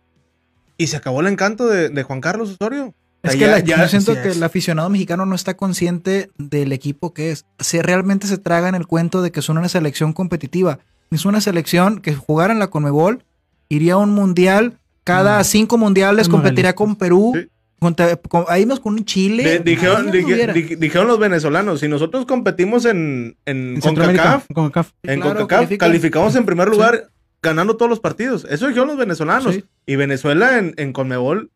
y se acabó el encanto de, de Juan Carlos Osorio. Es sea, que ya- la- ya- yo siento que es. el aficionado mexicano no está consciente del equipo que es. Se realmente se tragan el cuento de que son una selección competitiva. Es una selección que jugara en la Conmebol, iría a un mundial, cada No. cinco mundiales Somos competiría con Perú. Sí. Contra, con, ahí nos con un Chile. de- dijeron, Ahí dije- anduviera. dije- dijeron los venezolanos, si nosotros competimos en, en, En. CONCACAF, con CONCACAF. En Claro, CONCACAF califican. calificamos en primer lugar ganando todos los partidos. Eso dijeron los venezolanos. Sí. Y Venezuela en, en Conmebol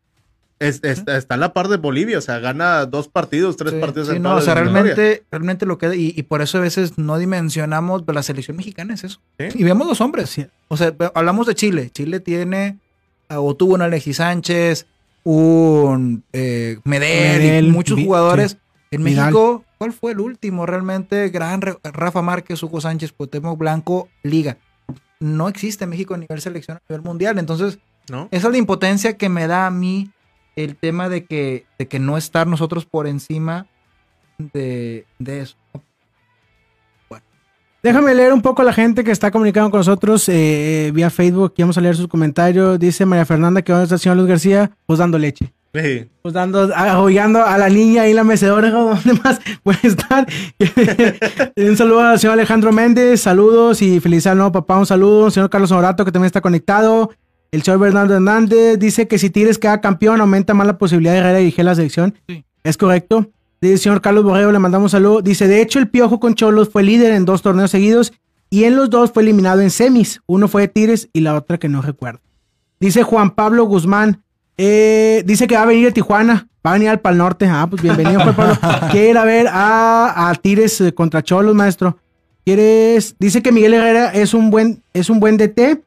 es- está, está a la par de Bolivia. O sea, gana dos partidos, tres Sí, partidos sí, en no, o sea, realmente, realmente lo que y, y por eso a veces no dimensionamos la selección mexicana es eso. Sí. Y vemos los hombres. Sí. O sea, hablamos de Chile. Chile tiene o tuvo un Alexis Sánchez, un eh, Medel, y Medel, muchos jugadores. En Vidal. México, ¿cuál fue el último? Realmente, gran Re- Rafa Márquez, Hugo Sánchez, Cuauhtémoc Blanco, Liga. No existe México a nivel selección, a nivel mundial. Entonces, ¿No? esa es la impotencia que me da a mí el tema de que, de que no estar nosotros por encima de, de eso. Déjame leer un poco a la gente que está comunicando con nosotros eh, vía Facebook. Aquí vamos a leer sus comentarios. Dice María Fernanda que va a estar el señor Luis García, pues dando leche. Sí. Pues dando, arrollando a la niña ahí en la mecedora, ¿dónde más puede estar? un saludo al señor Alejandro Méndez, saludos y feliz año nuevo papá, un saludo. Señor Carlos Horato, que también está conectado. El señor Bernardo Hernández dice que si Tigres queda campeón, aumenta más la posibilidad de Herrera dirigir la selección. Sí. Es correcto. Dice el señor Carlos Borrego, le mandamos un saludo. Dice, de hecho, el Piojo con Cholos fue líder en dos torneos seguidos y en los dos fue eliminado en semis. Uno fue de Tigres y la otra que no recuerdo. Dice Juan Pablo Guzmán, eh, dice que va a venir a Tijuana, va a venir al Pal Norte. Ah, pues bienvenido, Juan Pablo. Quiere ir a ver a, a Tigres eh, contra Cholos, maestro. ¿Quieres? Dice que Miguel Herrera es un buen, es un buen DT,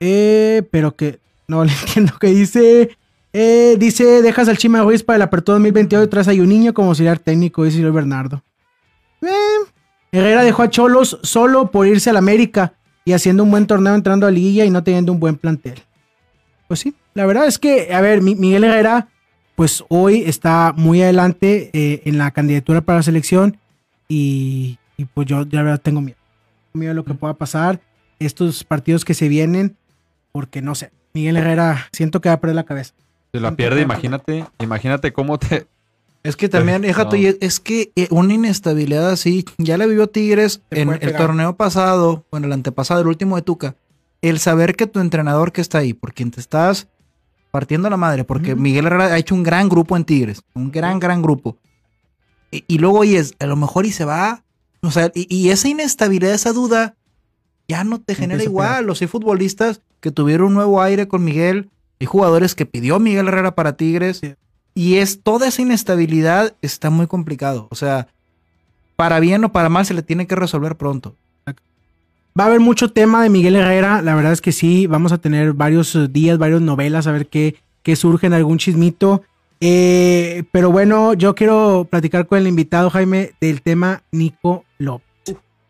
eh, pero que no le entiendo que dice. Eh, dice, dejas al Chima Ruiz para el apertura 2022 y traes a un niño como auxiliar técnico, dice Luis Bernardo. Eh, Herrera dejó a Cholos solo por irse al América y haciendo un buen torneo entrando a liguilla y no teniendo un buen plantel. Pues sí, la verdad es que, a ver, Mi- Miguel Herrera pues hoy está muy adelante eh, en la candidatura para la selección y, y pues yo ya verdad tengo miedo. Miedo de lo que pueda pasar, estos partidos que se vienen, porque no sé, Miguel Herrera siento que va a perder la cabeza. Si la pierde, imagínate, imagínate cómo te... Es que también, déjate, No. es que eh, una inestabilidad así, ya le vivió Tigres Te en el torneo pasado, o en el antepasado, el último de Tuca. El saber que tu entrenador que está ahí, por quien te estás partiendo la madre, porque. Miguel Herrera ha hecho un gran grupo en Tigres, un gran, gran grupo. Y, y luego, oyes, a lo mejor y se va. O sea, y, y esa inestabilidad, esa duda, ya no te genera Empieza igual. Los hay futbolistas que tuvieron un nuevo aire con Miguel, hay jugadores que pidió Miguel Herrera para Tigres. Sí. Y es toda esa inestabilidad está muy complicado. O sea, para bien o para mal se le tiene que resolver pronto. Va a haber mucho tema de Miguel Herrera, la verdad es que sí, vamos a tener varios eh, días, varias novelas, a ver qué, qué surge en algún chismito. Eh, pero bueno, yo quiero platicar con el invitado Jaime del tema Nico López.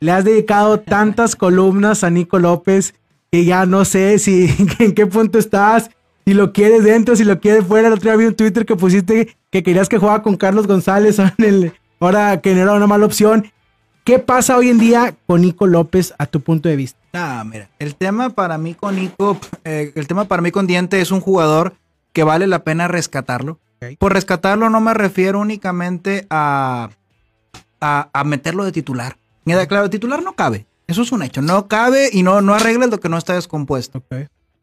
Le has dedicado tantas columnas a Nico López que ya no sé si en qué punto estás, si lo quieres dentro, si lo quieres fuera. El otro día vi un Twitter que pusiste que querías que jugara con Carlos González ahora, en el- ahora que no era una mala opción. ¿Qué pasa hoy en día con Nico López a tu punto de vista? Ah, mira, el tema para mí con Nico, eh, el tema para mí con Diente es un jugador que vale la pena rescatarlo. Por rescatarlo no me refiero únicamente a, a, a meterlo de titular. Mira, claro, titular no cabe. Eso es un hecho. No cabe y no, no arreglas lo que no está descompuesto.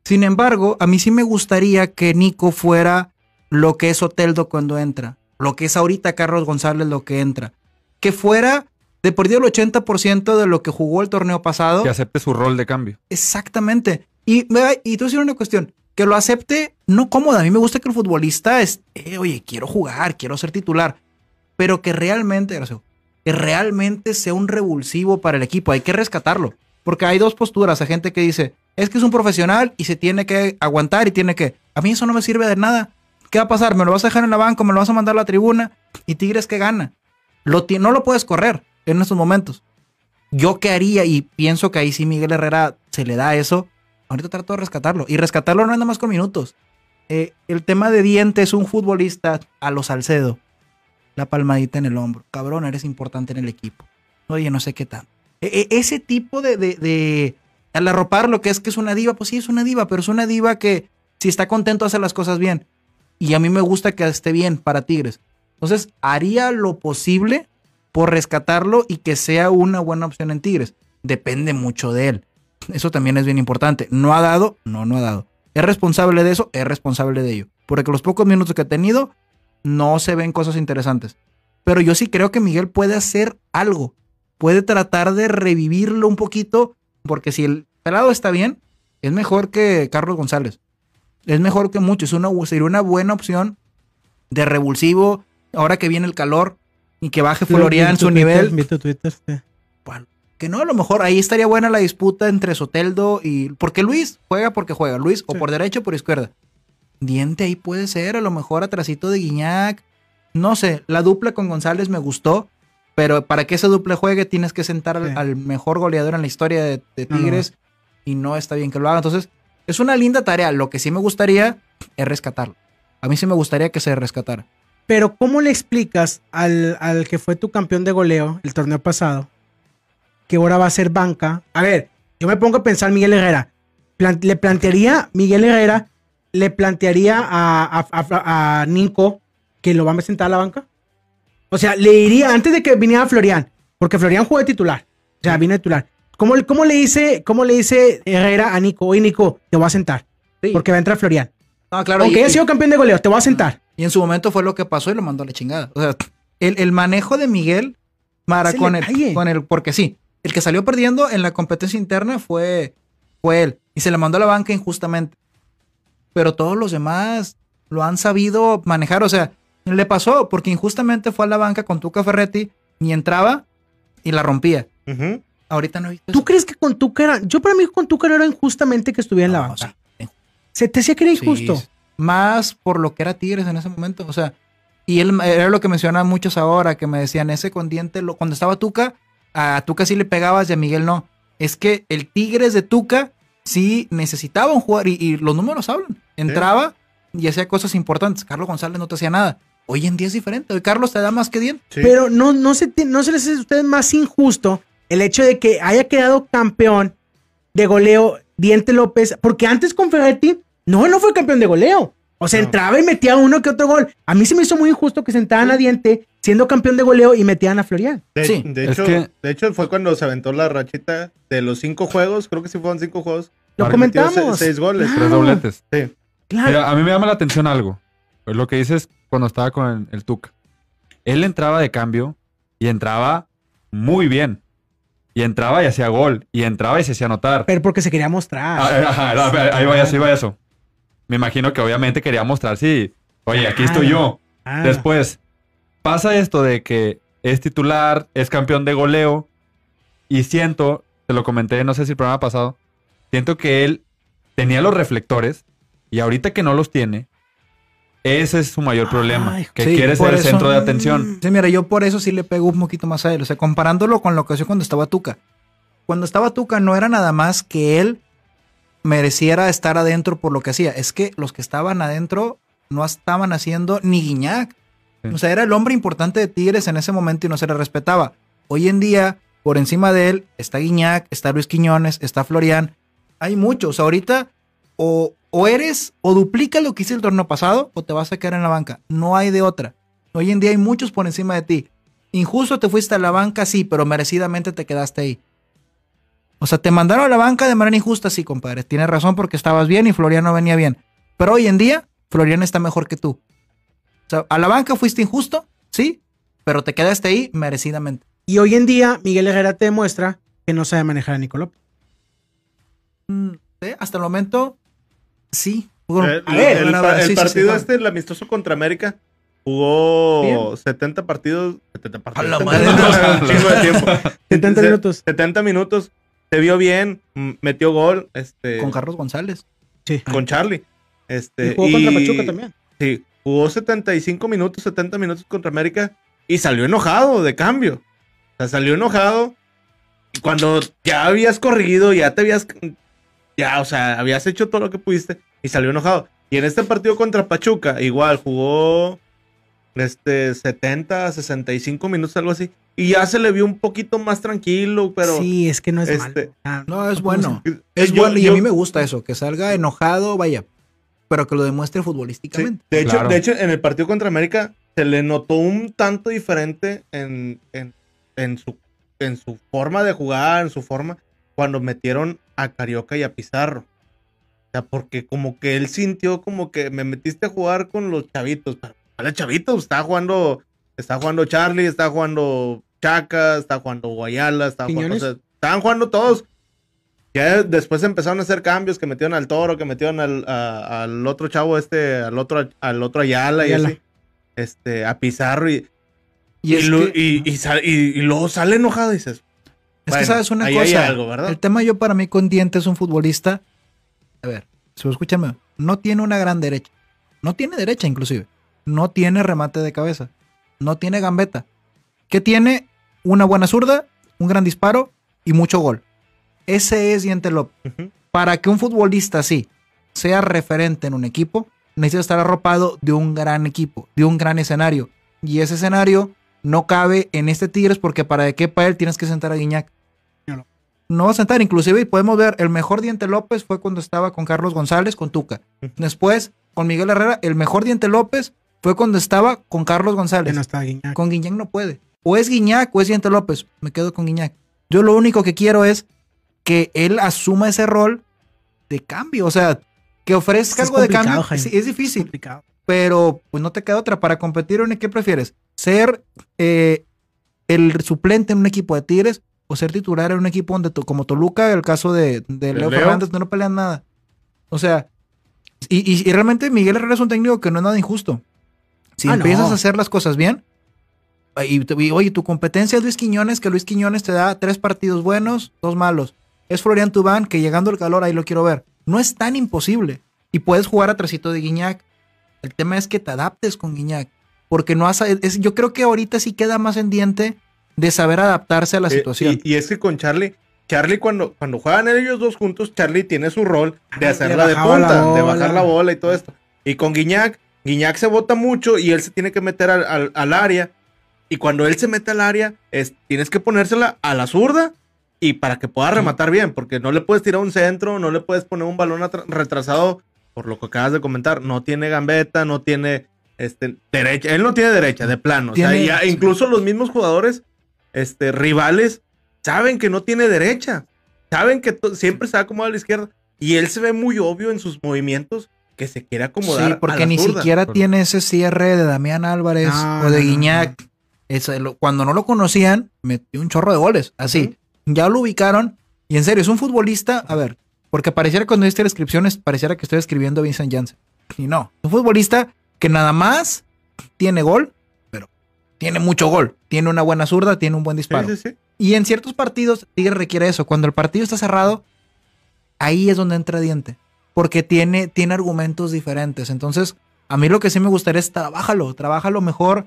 Sin embargo, a mí sí me gustaría que Nico fuera lo que es Oteldo cuando entra, lo que es ahorita Carlos González lo que entra, que fuera de perdido el 80% de lo que jugó el torneo pasado. Que acepte su rol de cambio. Exactamente. Y, vea, y a decir una cuestión, que lo acepte no cómoda. A mí me gusta que el futbolista es, eh, oye, quiero jugar, quiero ser titular, pero que realmente, gracias, que realmente sea un revulsivo para el equipo. Hay que rescatarlo. Porque hay dos posturas. Hay gente que dice, es que es un profesional y se tiene que aguantar y tiene que... A mí eso no me sirve de nada. ¿Qué va a pasar? ¿Me lo vas a dejar en la banca? ¿Me lo vas a mandar a la tribuna? Y Tigres que gana. No lo puedes correr en estos momentos. Yo qué haría, y pienso que ahí sí Miguel Herrera se le da eso, ahorita trato de rescatarlo. Y rescatarlo no es nada más con minutos. Eh, el tema de diente es un futbolista a los Salcedo. La palmadita en el hombro. Cabrón, eres importante en el equipo. Oye, no sé qué tal. E- e- ese tipo de, de, de al arropar lo que es que es una diva, pues sí, es una diva, pero es una diva que si está contento hace las cosas bien. Y a mí me gusta que esté bien para Tigres. Entonces, haría lo posible por rescatarlo y que sea una buena opción en Tigres. Depende mucho de él. Eso también es bien importante. No ha dado, no, no ha dado. ¿Es responsable de eso? Es responsable de ello. Porque los pocos minutos que ha tenido, no se ven cosas interesantes. Pero yo sí creo que Miguel puede hacer algo. Puede tratar de revivirlo un poquito. Porque si el pelado está bien, es mejor que Carlos González. Es mejor que mucho. Es una, sería una buena opción de revulsivo. Ahora que viene el calor y que baje Florian su nivel. Vi tu Twitter, sí. Que no, a lo mejor ahí estaría buena la disputa entre Soteldo y. Porque Luis juega porque juega. Luis, o por derecha o por izquierda. Diente ahí puede ser, a lo mejor atrasito de Guiñac. No sé, la dupla con González me gustó. Pero para que esa dupla juegue, tienes que sentar al, Sí. al mejor goleador en la historia de, de No, no. Tigres. Y no está bien que lo haga. Entonces, es una linda tarea. Lo que sí me gustaría es rescatarlo. A mí sí me gustaría que se rescatara. Pero ¿cómo le explicas al, al que fue tu campeón de goleo el torneo pasado que ahora va a ser banca? A ver, yo me pongo a pensar Miguel Herrera. Le plantearía Miguel Herrera, le plantearía a, a, a- que lo va a sentar a la banca. O sea, le diría antes de que viniera Florian, porque Florian jugó de titular. O sea, vino de titular. ¿Cómo, le- cómo le dice, ¿Cómo le dice Herrera a Nico? Oye, Nico, te voy a sentar. Sí. Porque va a entrar Florian. No, claro. Aunque y- haya sido campeón de goleo, te voy a sentar. Y en su momento fue lo que pasó y lo mandó a la chingada. O sea, el, el manejo de Miguel Mara con el, con el. Porque sí, el que salió perdiendo en la competencia interna fue, fue él. Y se le mandó a la banca injustamente. Pero todos los demás lo han sabido manejar. O sea, le pasó porque injustamente fue a la banca con Tuca Ferretti y entraba y la rompía. Ahorita no he visto ¿Tú eso. crees que con Tuca era.? Yo para mí con Tuca no era injustamente que estuviera en la banca. sí. Se te decía que era Sí, injusto. más por lo que era Tigres en ese momento. O sea, y él era lo que mencionaban muchos ahora, que me decían, ese con diente, lo, cuando estaba Tuca, a Tuca sí le pegabas y a Miguel no. Es que el Tigres de Tuca sí necesitaba un jugador, y, y los números hablan. Entraba y hacía cosas importantes. Carlos González no te hacía nada. Hoy en día es diferente. Hoy Carlos te da más que diente. Sí. Pero no, no, se, no se les hace a ustedes más injusto el hecho de que haya quedado campeón de goleo Diente López, porque antes con Ferretti, no, no fue campeón de goleo. O sea, No. entraba y metía uno que otro gol. A mí se me hizo muy injusto que sentaban a Diente siendo campeón de goleo y metían a Florian. De, Sí. de Es hecho, que- de hecho, fue cuando se aventó la rachita de los cinco juegos. Creo que sí fueron cinco juegos. Lo comentamos. se- seis goles. Tres Claro. dobletes. Sí. Claro. Mira, a mí me llama la atención algo. Lo que dices cuando estaba con el, el Tuca. Él entraba de cambio y entraba muy bien. Y entraba y hacía gol. Y entraba y se hacía anotar. Pero porque se quería mostrar. Ah, ajá, ajá, ahí va eso, ahí va eso. Me imagino que obviamente quería mostrar, sí. Oye, aquí estoy yo. Ah. Después, pasa esto de que es titular, es campeón de goleo. Y siento, te lo comenté, no sé si el programa pasado, siento que él tenía los reflectores y ahorita que no los tiene, ese es su mayor problema. Ay, que sí, quiere ser el centro de atención. Sí, mira, yo por eso sí le pego un poquito más a él. O sea, comparándolo con lo que hacía cuando estaba Tuca. Cuando estaba Tuca no era nada más que él mereciera estar adentro por lo que hacía. Es que los que estaban adentro no estaban haciendo ni Guiñac. Sí. O sea, era el hombre importante de Tigres en ese momento y no se le respetaba. Hoy en día, por encima de él, está Guiñac, está Luis Quiñones, está Florian. Hay muchos. Ahorita, o, o eres, o duplica lo que hice el torneo pasado, o te vas a quedar en la banca. No hay de otra. Hoy en día hay muchos por encima de ti. Injusto te fuiste a la banca, sí, pero merecidamente te quedaste ahí. O sea, te mandaron a la banca de manera injusta, sí, compadre. Tienes razón porque estabas bien y Florian no venía bien. Pero hoy en día, Florian está mejor que tú. O sea, a la banca fuiste injusto, sí, pero te quedaste ahí merecidamente. Y hoy en día, Miguel Herrera te demuestra que no sabe manejar a Nico López. Mm, ¿sí? Hasta el momento, sí. Bueno, El, a ver, el- a ver, el sí, sí, sí, partido este, el amistoso contra América, jugó Bien. 70 partidos. 70 partidos. A la 70 madre. minutos, un chingo de tiempo. 70 Se- minutos. 70 minutos. Se vio bien, metió gol este, Con Carlos González. Sí. con Charlie. Este, Y jugó contra Pachuca también. Sí, jugó 75 minutos, 70 minutos contra América y salió enojado de cambio. O sea, salió enojado. Cuando ya habías corrido, ya te habías. Ya, o sea, habías hecho todo lo que pudiste y salió enojado. Y en este partido contra Pachuca, igual jugó este 70, 65 minutos, algo así. Y ya se le vio un poquito más tranquilo, pero. sí, es que no es este, malo. Ah, No, es bueno. Es yo- bueno y yo- a mí me gusta eso, que salga enojado, vaya, pero que lo demuestre Sí, futbolísticamente. de, hecho, Claro. de hecho, en el partido contra América se le notó un tanto diferente en, en, en su, en su forma de jugar, en su forma, cuando metieron a Carioca y a Pizarro. O sea, porque como que él sintió como que me metiste a jugar con los chavitos. Pero, ¿cuáles chavitos? Está jugando, está jugando Charlie, está jugando Chaca, está jugando Guayala, está jugando, o sea, estaban jugando todos. Ya después empezaron a hacer cambios, que metieron al toro, que metieron al, a- al otro chavo este, al otro, al otro Ayala, Ayala. y así. Este, a Pizarro y, Y, y, es, lo- que, y, y sal- y- y luego sale enojado y dices, es que sabes una ahí hay cosa. algo, ¿verdad? El tema yo para mí con Diente es un futbolista. A ver, escúchame, no tiene una gran derecha. No tiene derecha inclusive. No tiene remate de cabeza. No tiene gambeta. ¿Qué tiene? Una buena zurda, un gran disparo y mucho gol. Ese es Diente López. Para que un futbolista así sea referente en un equipo, necesita estar arropado de un gran equipo, de un gran escenario. Y ese escenario no cabe en este Tigres porque para de qué para él tienes que sentar a Guiñac. No va a sentar, inclusive y podemos ver, el mejor Diente López fue cuando estaba con Carlos González, con Tuca. Después, con Miguel Herrera, el mejor Diente López fue cuando estaba con Carlos González. no está Guiñac. Con Guiñac no puede. O es Guiñac o es Diente López. Me quedo con Guiñac. Yo lo único que quiero es que él asuma ese rol de cambio. O sea, que ofrezca Es algo de cambio. Sí, es difícil. Pero pues no te queda otra. Para competir en qué prefieres? ¿Ser eh, el suplente en un equipo de Tigres o ser titular en un equipo donde como Toluca, el caso de, de Leo, Leo? Fernández, no, no pelean nada? O sea, y, y- y realmente Miguel Herrera es un técnico que no es nada injusto. Si Ah, empiezas no. a hacer las cosas bien, y, y, oye, tu competencia es Luis Quiñones, que Luis Quiñones te da tres partidos buenos, dos malos. Es Florian Tubán, que llegando el calor ahí lo quiero ver. No es tan imposible. Y puedes jugar a tracito de Guiñac. El tema es que te adaptes con Guiñac. Porque no has, es- yo creo que ahorita sí queda más en diente de saber adaptarse a la Eh, situación. y, y es que con Charlie, Charlie cuando, cuando juegan ellos dos juntos, Charlie tiene su rol de hacerla de punta, de bajar la bola y todo esto. Y con Guiñac, Guiñac se bota mucho y él se tiene que meter al, al- al área. Y cuando él se mete al área, es, tienes que ponérsela a la zurda y para que pueda rematar bien, porque no le puedes tirar un centro, no le puedes poner un balón retrasado, por lo que acabas de comentar. No tiene gambeta, no tiene este, derecha. Él no tiene derecha, de plano. O sea, incluso los mismos jugadores este, rivales saben que no tiene derecha. Saben que siempre se va a acomodar a la izquierda. Y él se ve muy obvio en sus movimientos que se quiere acomodar. Sí, a porque la ni zurda. siquiera tiene ese cierre de Damián Álvarez No, o de no, no, Guiñac. Cuando no lo conocían, metió un chorro de goles. Así. Ya lo ubicaron. Y en serio, es un futbolista. A ver, porque pareciera cuando viste descripciones, pareciera que estoy escribiendo a Vincent Janssen. Y no. Es un futbolista que nada más tiene gol, tiene mucho gol. Tiene una buena zurda, tiene un buen Sí, disparo. sí, sí. Y en ciertos partidos, Tigre requiere eso. Cuando el partido está cerrado, ahí es donde entra Diente. Porque tiene, tiene argumentos diferentes. Entonces, a mí lo que sí me gustaría es trabájalo, trabájalo mejor.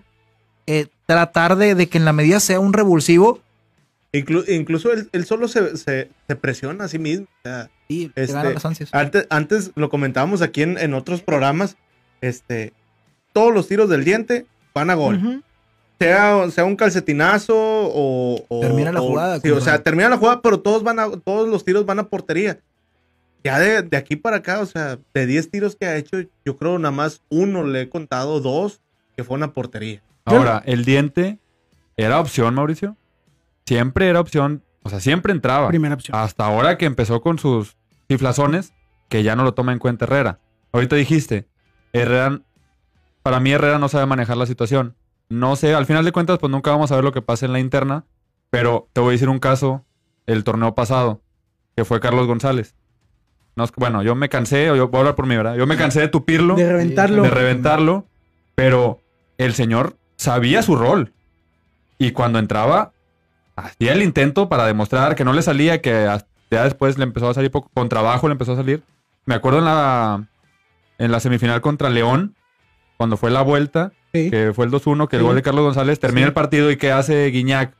eh, tratar de, de que en la medida sea un revulsivo. Inclu- incluso él, él solo se, se- se presiona a sí mismo. Te Este, las ansias. antes, antes lo comentábamos aquí en, en otros programas. Este, todos los tiros del diente van a gol. Sea, sea un calcetinazo o, o- Termina la o- jugada, sí, o sea, termina la jugada, pero todos van a, todos los tiros van a portería. Ya de, de aquí para acá, o sea, de 10 tiros que ha hecho, yo creo nada más uno le he contado, dos que fue una portería. Ahora, el diente era opción, Mauricio. Siempre era opción. O sea, siempre entraba. Primera opción. Hasta ahora que empezó con sus chiflazones, que ya no lo toma en cuenta Herrera. Ahorita dijiste, Herrera, para mí Herrera no sabe manejar la situación. No sé, al final de cuentas, pues nunca vamos a ver lo que pasa en la interna, pero te voy a decir un caso, el torneo pasado, que fue Carlos González. No, bueno, yo me cansé, o yo voy a hablar por mí, ¿verdad? Yo me cansé de tupirlo, de de, reventarlo. reventarlo, pero el señor sabía su rol. Y cuando entraba, hacía el intento para demostrar que no le salía, que hasta- ya después le empezó a salir poco, con trabajo le empezó a salir. Me acuerdo en la, en la semifinal contra León, cuando fue la vuelta, Sí. que fue el 2-1, que el Sí. gol de Carlos González termina Sí. el partido y que hace Guiñac.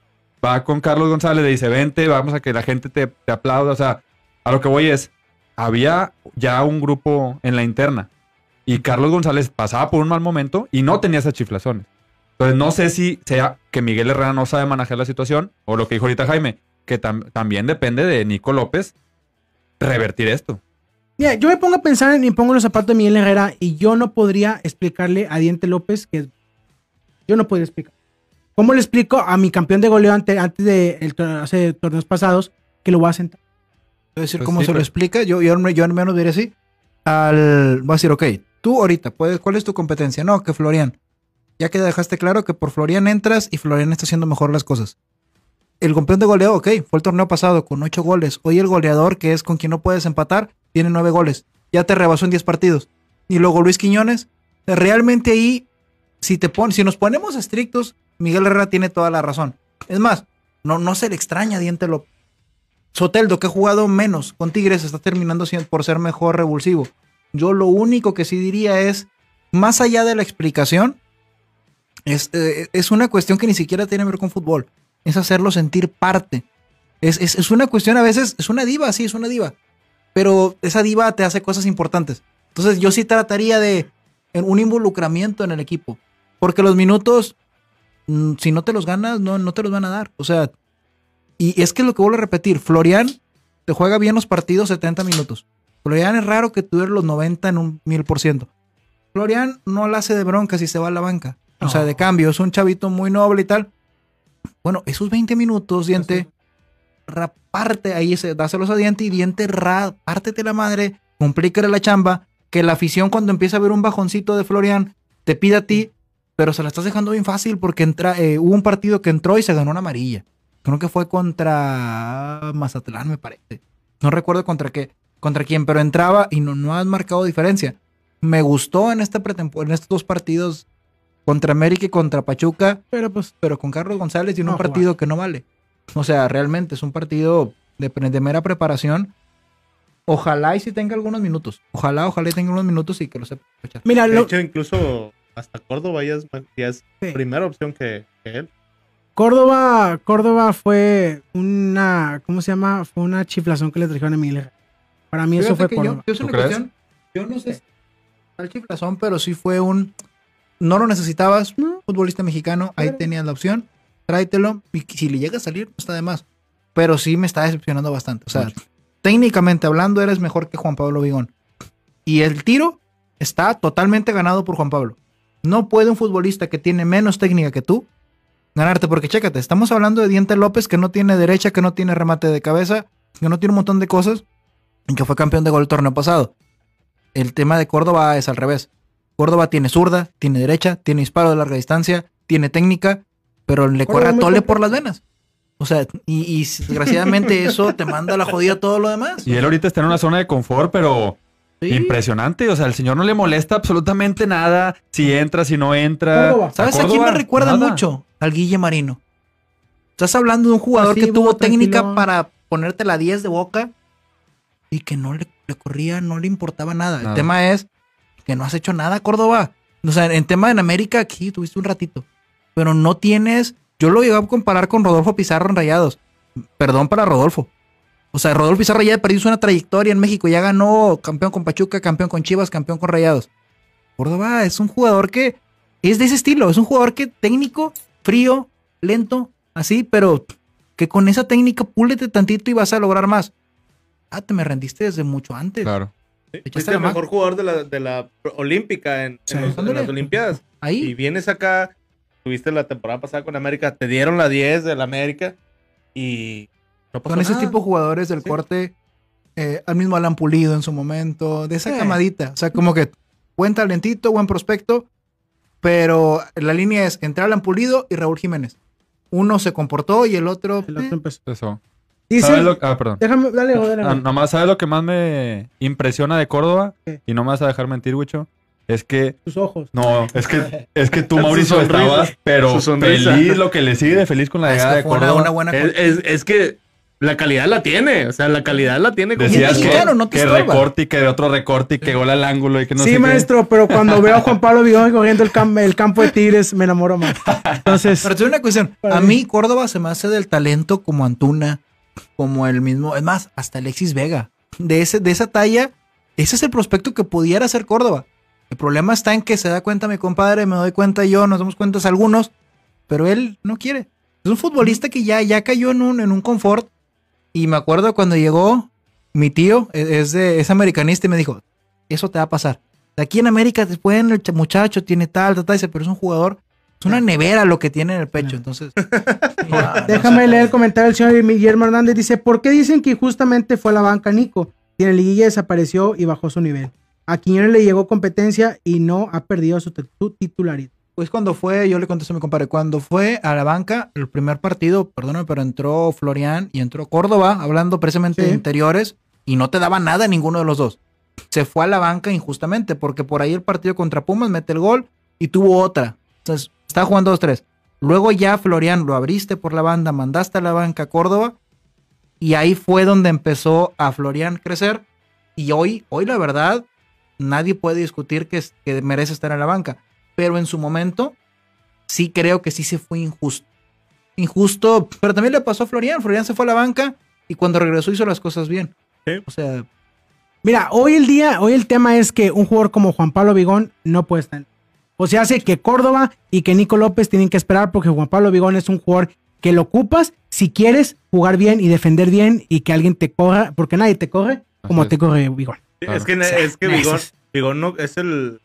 Va con Carlos González, le dice, vente, vamos a que la gente te, te aplauda. O sea, a lo que voy es, había ya un grupo en la interna. Y Carlos González pasaba por un mal momento y no tenía esas chiflazones. Entonces, no sé si sea que Miguel Herrera no sabe manejar la situación o lo que dijo ahorita Jaime, que tam- también depende de Nico López revertir esto. Mira, yo me pongo a pensar en, y pongo los zapatos de Miguel Herrera y yo no podría explicarle a Diente López que yo no podría explicar. ¿Cómo le explico a mi campeón de goleo ante- antes de el, hace torneos pasados que lo voy a sentar? Voy a decir Pues cómo sí, se lo explica. Yo, yo, yo al menos diría así. Al, voy a decir, ok, tú ahorita, puedes, ¿cuál es tu competencia? No, que Florian. Ya que dejaste claro que por Florian entras y Florian está haciendo mejor las cosas. El campeón de goleo, ok, fue el torneo pasado con ocho goles. Hoy el goleador, que es con quien no puedes empatar, tiene nueve goles. Ya te rebasó en 10 partidos. Y luego Luis Quiñones, realmente ahí, si, te pon, si nos ponemos estrictos, Miguel Herrera tiene toda la razón. Es más, no, no se le extraña Diente López. Soteldo, que ha jugado menos con Tigres, está terminando por ser mejor revulsivo. Yo lo único que sí diría es, más allá de la explicación, es, eh, es una cuestión que ni siquiera tiene que ver con fútbol. Es hacerlo sentir parte. Es, es- es una cuestión a veces, es una diva, sí, es una diva. Pero esa diva te hace cosas importantes. Entonces yo sí trataría de un involucramiento en el equipo. Porque los minutos, mm, si no te los ganas, no, no te los van a dar. O sea, y es que lo que vuelvo a repetir, Florian te juega bien los partidos 70 minutos. Florian es raro que tuviera los 90 en un mil por ciento. Florian no la hace de bronca si se va a la banca. O sea, de cambio, es un chavito muy noble y tal. Bueno, esos 20 minutos, Diente, raparte ahí, dáselos a Diente y Diente, ra, pártete la madre, complícale la chamba, que la afición cuando empieza a ver un bajoncito de Florian, te pide a ti, pero se la estás dejando bien fácil porque entra, eh, hubo un partido que entró y se ganó una amarilla. Creo que fue contra Mazatlán, me parece. No recuerdo contra qué, contra quién, pero entraba y no, no has marcado diferencia. Me gustó en esta en estos dos partidos contra América y contra Pachuca, Pero pues, pero con Carlos González y en No un partido que no vale. O sea, realmente es un partido de, de mera preparación. Ojalá y si tenga algunos minutos. Ojalá, ojalá y tenga unos minutos y que lo sepa aprovechar. mira, De lo- hecho, incluso hasta Córdoba ya es, ya es Sí. primera opción que, que él. Córdoba, Córdoba fue una, ¿cómo se llama? Fue una chiflación que le trajeron a Miguel. Para mí eso Fíjate fue que Córdoba. yo, yo, ¿Tú una crees? cuestión- yo no sé. al chiflazón, pero sí fue un. No lo necesitabas, futbolista mexicano, ahí tenías la opción, tráetelo, y si le llega a salir, no está de más. Pero sí me está decepcionando bastante. O sea, técnicamente hablando, eres mejor que Juan Pablo Vigón. Y el tiro está totalmente ganado por Juan Pablo. No puede un futbolista que tiene menos técnica que tú ganarte, porque chécate, estamos hablando de Diente López que no tiene derecha, que no tiene remate de cabeza, que no tiene un montón de cosas, y que fue campeón de gol el torneo pasado. El tema de Córdoba es al revés. Córdoba tiene zurda, tiene derecha, tiene disparo de larga distancia, tiene técnica, pero le corre a tole por las venas. O sea, y, y desgraciadamente eso te manda a la jodida todo lo demás. Y él ahorita está en una zona de confort, pero Sí. impresionante. O sea, el señor no le molesta absolutamente nada si entra, si no entra. Córdoba. ¿Sabes a, quién me recuerda Nada. mucho? Al Guille Marino. Estás hablando de un jugador que tuvo técnica para ponerte la 10 de boca y que no le, le corría, no le importaba nada. Nada. El tema es que no has hecho nada, Córdoba. O sea, en tema en América, aquí tuviste un ratito. Pero no tienes. Yo lo llegué a comparar con Rodolfo Pizarro en Rayados. Perdón para Rodolfo. O sea, Rodolfo Pizarro ya perdió una trayectoria en México. Ya ganó campeón con Pachuca, campeón con Chivas, campeón con Rayados. Córdoba es un jugador que es de ese estilo. Es un jugador que técnico, frío, lento, así, pero que con esa técnica púlete tantito y vas a lograr más. Ah, te me rendiste desde mucho antes. Claro. Fuiste el mejor jugador de la, de la olímpica en, en los- las Olimpiadas. Y Ahí. vienes acá, tuviste la temporada pasada con América, te dieron la 10 del América y no pasó Con ese nada. tipo de jugadores del Sí. corte, eh, al mismo Alan Pulido en su momento, de esa Sí. camadita. O sea, como que buen talentito, buen prospecto, pero la línea es entre Alan Pulido y Raúl Jiménez. Uno se comportó y el otro. El otro eh, empezó. Eso. Dice, ¿Sabes lo- Ah, perdón. déjame, dale, dale. Ah, nomás, ¿sabes lo que más me impresiona de Córdoba? ¿Qué? Y no me vas a dejar mentir, Wicho. Es que, tus ojos. no, es que, es que tú, Mauricio, estabas, pero feliz lo que le sigue de feliz con la llegada de Córdoba. una buena. Es, es- es que la calidad la tiene, o sea, la calidad la tiene. Decías que, claro, no te que recorte y que de otro recorte y que gol al ángulo y que no sí, sé qué. maestro, pero cuando veo a Juan Pablo Vigón corriendo el, cam- el campo de Tigres, me enamoro más. Entonces, Pero doy una cuestión. A mí. mí Córdoba se me hace del talento como Antuna, como el mismo, es más, hasta Alexis Vega. De, ese, de esa talla, ese es el prospecto que pudiera ser Córdoba. El problema está en que se da cuenta mi compadre, me doy cuenta yo, nos damos cuenta algunos, pero él no quiere. Es un futbolista que ya, ya cayó en un, en un confort. Y me acuerdo cuando llegó mi tío, e- es, de, es americanista, y me dijo, eso te va a pasar. De aquí en América, después el ch- muchacho tiene tal, tal, tal, dice, pero es un jugador, es una nevera lo que tiene en el pecho. Entonces, no déjame sé. leer el comentario del señor Guillermo Hernández. Dice, ¿por qué dicen que justamente fue a la banca Nico? Y en el liguilla desapareció y bajó su nivel. A Quiñones le llegó competencia y no ha perdido su, tit- su titularidad. Pues cuando fue, yo le contesto a mi compadre, cuando fue a la banca, el primer partido, perdóname, pero entró Florian y entró Córdoba, hablando precisamente Sí. de interiores, y no te daba nada ninguno de los dos. Se fue a la banca injustamente, porque por ahí el partido contra Pumas mete el gol y tuvo otra. Entonces, estaba jugando 2-3. Luego ya Florian lo abriste por la banda, mandaste a la banca a Córdoba, y ahí fue donde empezó a Florian crecer. Y hoy, hoy la verdad, nadie puede discutir que, que merece estar en la banca. Pero en su momento, sí creo que sí se fue injusto. Injusto, pero también le pasó a Florian. Florian se fue a la banca y cuando regresó hizo las cosas bien. Sí. O sea, Mira, hoy el día, hoy el tema es que un jugador como Juan Pablo Vigón no puede estar. O sea, hace que Córdoba y que Nico López tienen que esperar porque Juan Pablo Vigón es un jugador que lo ocupas si quieres jugar bien y defender bien y que alguien te corra, porque nadie te corre como te corre Vigón. Sí, Claro. Es que, O sea, es que Vigón, es- Vigón no, es el...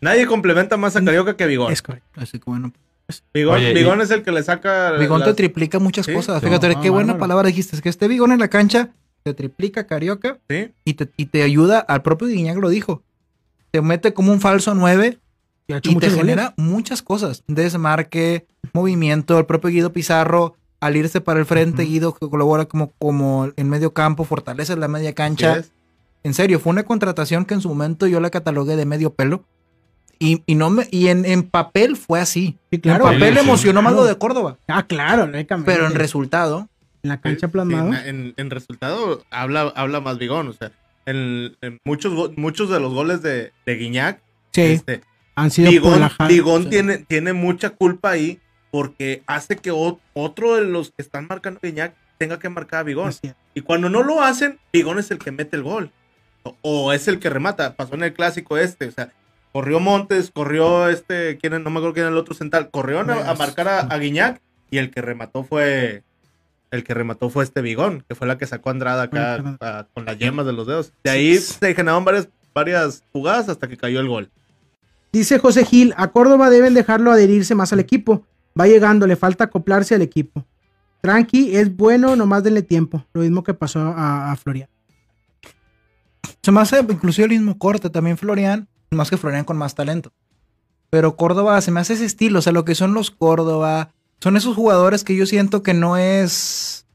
Nadie complementa más a Carioca que Vigón. Es correcto. así que bueno. Vigón, Oye, y- Vigón es el que le saca... Bigón te triplica muchas Sí, cosas. sí. Fíjate, No, qué buena palabra dijiste. Es que este Bigón en la cancha te triplica Carioca Sí, y te, y te ayuda. Al propio Guiñac lo dijo. Te mete como un falso 9 Y, te goles. genera muchas cosas. Desmarque, movimiento, el propio Guido Pizarro, al irse para el frente, Ujú. Guido que colabora como, como en medio campo, fortalece la media cancha. es. En serio, fue una contratación que en su momento yo la catalogué de medio pelo. Y, y no me, y en, en papel fue así. Sí, En claro. papel sí, emocionó más lo de Córdoba. Ah, claro, lógicamente. Pero en resultado, En la cancha Sí, plasmado. en, en- en resultado habla, habla más Vigón. O sea, en, en muchos, muchos de los goles de, de Guiñac, Sí, este, han sido por Vigón, la sea, tiene, tiene mucha culpa ahí porque hace que o- otro de los que están marcando a Guiñac tenga que marcar a es. Y cuando no lo hacen, Vigón es el que mete el gol. O, es el que remata. Pasó en el clásico este. O sea, corrió Montes, corrió este, ¿quién, no me acuerdo quién era el otro central, corrió a, a marcar a, a Guiñac y el que remató fue el que remató fue este Bigón, que fue la que sacó a Andrada acá a- con las yemas de los dedos. De ahí se generaron varias, varias jugadas hasta que cayó el gol. Dice José Gil, a Córdoba deben dejarlo adherirse más al equipo. Va llegando, le falta acoplarse al equipo. Tranqui, es bueno, nomás denle tiempo. Lo mismo que pasó a, a Florian. Se me hace inclusive el mismo corte también Florian, más que Florian con más talento. Pero Córdoba se me hace ese estilo, o sea, lo que son los Córdoba, son esos jugadores que yo siento que no es,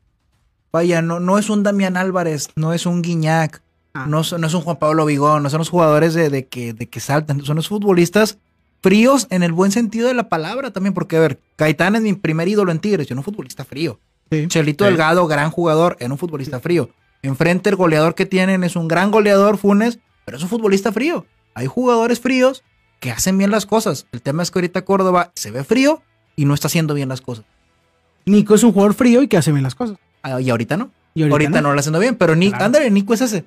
vaya, no, no es un Damián Álvarez, no es un Guiñac, Ah. no, no es un Juan Pablo Vigón, no son los jugadores de, de que, de que saltan, son los futbolistas fríos en el buen sentido de la palabra también, porque a ver, Gaitán es mi primer ídolo en Tigres, yo no un futbolista frío. Sí. Chelito Sí. Delgado, gran jugador, era un futbolista frío. Enfrente el goleador que tienen es un gran goleador, Funes, pero es un futbolista frío. Hay jugadores fríos que hacen bien las cosas. El tema es que ahorita Córdoba se ve frío y no está haciendo bien las cosas. Nico es un jugador frío y que hace bien las cosas. Ah, Y ahorita no. Y Ahorita, no. lo está haciendo bien, pero Nico, Claro. ándale, Nico es ese.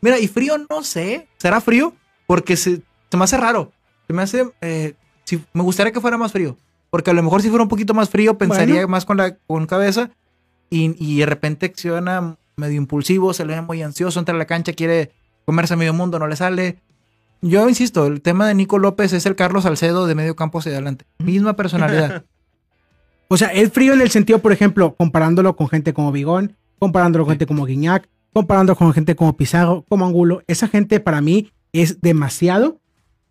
Mira, y frío no sé. ¿Será frío? Porque se, se me hace raro. Se me hace. eh, si, me gustaría que fuera más frío. Porque a lo mejor si fuera un poquito más frío, pensaría Bueno. más con la con cabeza. Y, y de repente acciona medio impulsivo, se le ve muy ansioso, entra a la cancha, quiere comerse a medio mundo, no le sale. Yo insisto, el tema de Nico López es el Carlos Salcedo de medio campo hacia adelante. Misma personalidad. O sea, es frío en el sentido, por ejemplo, comparándolo con gente como Bigón, comparándolo con gente como Guiñac, comparándolo con gente como Pizarro, como Angulo. Esa gente para mí es demasiado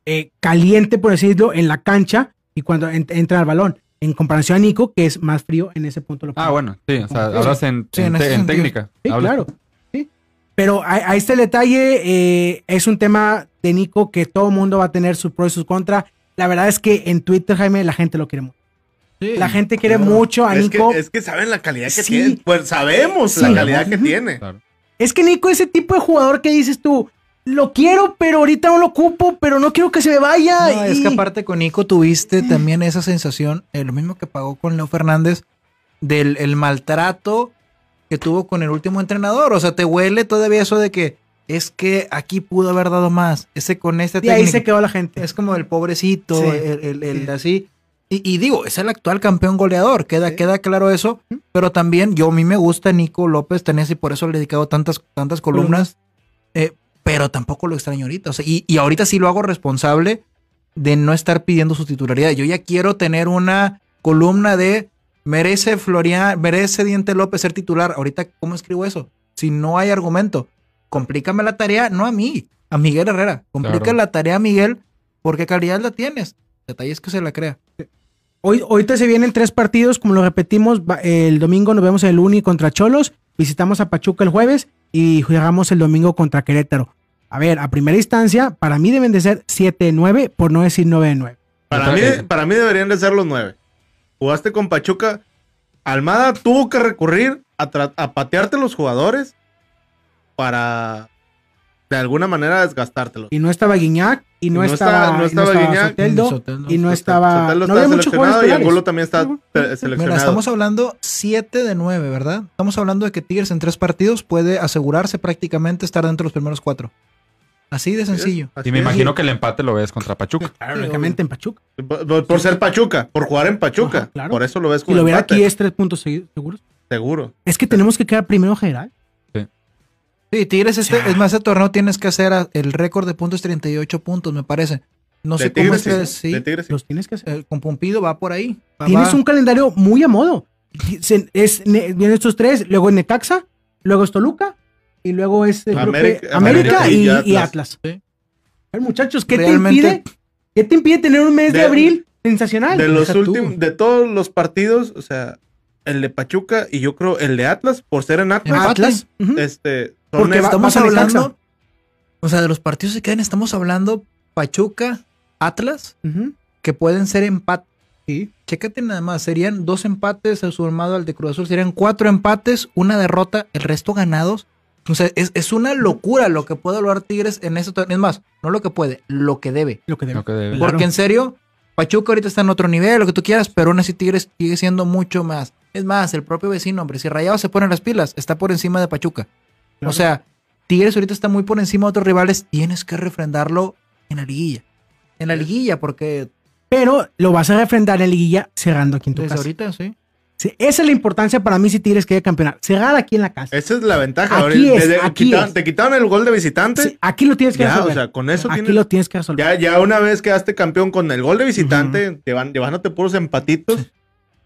eh, caliente, por decirlo, en la cancha y cuando en- entra al balón. En comparación a Nico, que es más frío en ese punto. Lo Ah, bueno, sí, o sea, Sí. hablas en, Sí, en en te- ese en sentido. técnica. Sí, Hablas- claro. Sí. Pero a, a este detalle eh, es un tema de Nico que todo mundo va a tener sus pros y sus contras. La verdad es que en Twitter, Jaime, la gente lo quiere mucho. La gente quiere mucho a Es que, Nico. es que saben la calidad que Sí. tiene. Pues sabemos Sí. la calidad que tiene. Claro. Es que Nico es ese tipo de jugador que dices tú, lo quiero, pero ahorita no lo ocupo, pero no quiero que se me vaya. No, es y- que aparte con Nico tuviste también esa sensación, eh, lo mismo que pagó con Leo Fernández, del el maltrato que tuvo con el último entrenador. O sea, te huele todavía eso de que es que aquí pudo haber dado más. Ese con este de ahí se quedó la gente. Es como el pobrecito, Sí. el, el- el Sí. así. Y, y digo, es el actual campeón goleador, queda, Sí. queda claro eso. Pero también yo a mí me gusta Nico López Tenés y por eso le he dedicado tantas, tantas columnas. eh, pero tampoco lo extraño ahorita. O sea, y, y ahorita sí lo hago responsable de no estar pidiendo su titularidad. Yo ya quiero tener una columna de merece Florian, merece Diente López ser titular. Ahorita, ¿cómo escribo eso? Si no hay argumento, complícame la tarea, no a mí, a Miguel Herrera. Complica Claro. la tarea a Miguel porque calidad la tienes. Detalles que se la crea. Hoy, ahorita se vienen tres partidos, como lo repetimos, el domingo nos vemos en el Uni contra Cholos, visitamos a Pachuca el jueves y jugamos el domingo contra Querétaro. A ver, a primera instancia, para mí deben de ser 7-9, por no decir 9-9. Para mí, para mí deberían de ser los nueve. Jugaste con Pachuca. Almada tuvo que recurrir a, a patearte los jugadores para de alguna manera desgastártelos. Y no estaba Guiñac, y no, Y no estaba, estaba- no y estaba Guiñac, Soteldo, Soteldo. y no Sotelo estaba... está no había muchos seleccionado jugadores y. Angulo también está eh, Mira, seleccionado. estamos hablando 7 de 9, ¿verdad? Estamos hablando de que Tigres en tres partidos puede asegurarse prácticamente estar dentro de los primeros cuatro. Así de sencillo. Así Y me imagino que el empate lo ves contra Pachuca. Claro, lógicamente en Pachuca. Por, ser Pachuca, por jugar en Pachuca. Ajá, claro. Por eso lo ves Si como lo empate, aquí es tres puntos seguidos, seguros. seguro. Es que tenemos que quedar primero general. Sí, Tigres, este, Ya. es más, este torneo tienes que hacer a- el récord de puntos 38 puntos, me parece. No de sé cómo Tigres, es que sí. sí, De Tigres, sí. Los tienes que hacer. eh, con Pumpido va por ahí. Va- Tienes va- un calendario muy a modo. Se- Es, vienen estos tres, luego es Necaxa, luego es Toluca y luego es creo América- que América, América y, y y Atlas. Sí. Ay, muchachos, ¿qué Realmente- te impide? ¿Qué te impide tener un mes de, De- abril sensacional? De los últimos, de todos los partidos, o sea, el de Pachuca y yo creo el de Atlas, por ser en Atlas. Atlas. este, Porque estamos hablando, o sea, de los partidos que quedan, estamos hablando Pachuca, Atlas, que pueden ser empate. Sí. Chécate nada más, serían dos empates sumado al de Cruz Azul, serían cuatro empates, una derrota, el resto ganados. O sea, es, es una locura lo que puede lograr Tigres en torneo. Es más, no lo que puede, lo que debe. Lo que debe. Lo que debe. Claro. Porque en serio, Pachuca ahorita está en otro nivel, lo que tú quieras, pero aún así Tigres sigue siendo mucho más. Es más, el propio vecino, hombre, si Rayado se pone las pilas, está por encima de Pachuca. O sea, Tigres ahorita está muy por encima de otros rivales, tienes que refrendarlo en la liguilla. En la liguilla, porque Pero lo vas a refrendar en liguilla cerrando aquí en tu desde casa. ahorita, sí. Sí, esa es la importancia para mí si Tigres quiere campeonar. Cerrar aquí en la casa. Esa es la ventaja. Aquí Ahora, es, desde- aquí quitaron- es. Te quitaron el gol de visitante. Sí, aquí lo tienes que ya, o resolver. sea, con eso aquí tienes. lo tienes que resolver. Ya, ya una vez quedaste campeón con el gol de visitante, llevan- llevándote puros empatitos.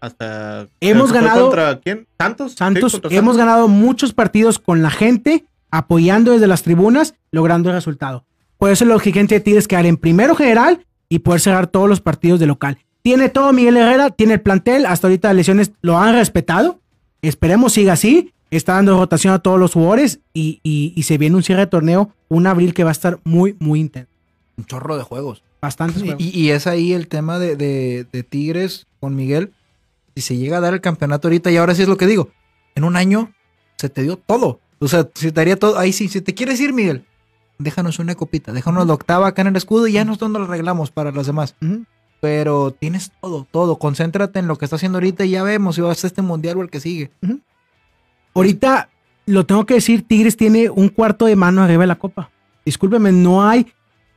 Hasta. Hemos ganado- ¿Contra quién? ¿Santos? Sí, Santos, contra hemos ganado muchos partidos con la gente, apoyando desde las tribunas, logrando el resultado. Por eso exigencia de Tigres es quedar en primero general y poder cerrar todos los partidos de local. Tiene todo Miguel Herrera, tiene el plantel, hasta ahorita las lesiones lo han respetado. Esperemos siga así. Está dando rotación a todos los jugadores y, y- y se viene un cierre de torneo, un abril que va a estar muy, muy intenso. Un chorro de juegos. Bastantes Y, juegos. y- y es ahí el tema de, de- de Tigres con Miguel. Si se llega a dar el campeonato ahorita, y ahora sí es lo que digo, en un año se te dio todo. O sea, se te daría todo. Ahí sí, si te quieres ir, Miguel, déjanos una copita, déjanos la octava acá en el escudo y ya nosotros nos lo arreglamos para los demás. Pero tienes todo, todo. Concéntrate en lo que está haciendo ahorita y ya vemos si vas a este mundial o el que sigue. Ahorita lo tengo que decir, Tigres tiene un cuarto de mano arriba de la copa. Discúlpeme, no hay,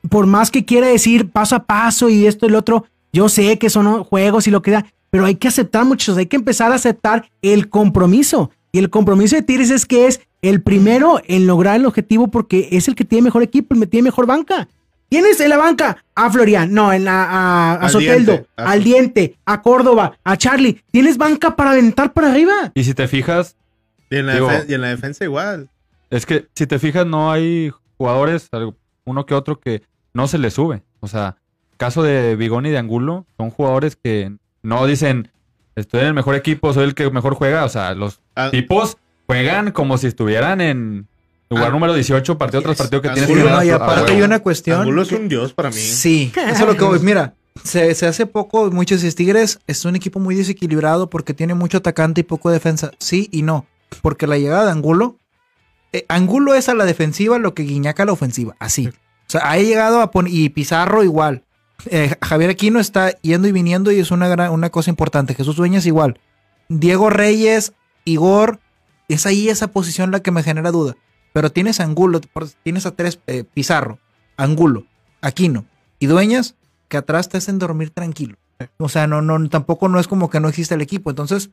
por más que quiera decir paso a paso y esto y lo otro, yo sé que son juegos y lo que da, pero hay que aceptar muchos, hay que empezar a aceptar el compromiso. Y el compromiso de Tigres es que es el primero en lograr el objetivo porque es el que tiene mejor equipo, el que tiene mejor banca. ¿Tienes en la banca? A Florian, no, en la, a, a Al Soteldo, Diente, a al Diente, a Córdoba, a Charlie. Tienes banca para aventar para arriba. Y si te fijas, Y en, la Digo- defen- y en la defensa igual. es que si te fijas, no hay jugadores, uno que otro, que no se le sube. O sea, caso de Bigón y de Angulo, son jugadores que no dicen, estoy en el mejor equipo, soy el que mejor juega. O sea, los Ah, tipos juegan como si estuvieran en lugar Ah, número 18, partido tras partido que Ah, tienes sí, que no, ganar. y aparte huevo. hay una cuestión. Angulo es que- un dios para mí. Sí, eso es lo que voy. Mira, se, se hace poco, muchos Tigres es un equipo muy desequilibrado porque tiene mucho atacante y poco defensa. Sí y no. Porque la llegada de Angulo, eh, Angulo es a la defensiva lo que Guiñaca a la ofensiva. Así. O sea, ha llegado a poner. Y Pizarro igual. Eh, Javier Aquino está yendo y viniendo y es una, gran, una cosa importante. Jesús Dueñas igual. Diego Reyes, Igor, es ahí esa posición la que me genera duda. Pero tienes a Angulo, tienes a tres, eh, Pizarro, Angulo, Aquino y Dueñas, que atrás te hacen dormir tranquilo. O sea, no, no, tampoco no es como que no existe el equipo. Entonces,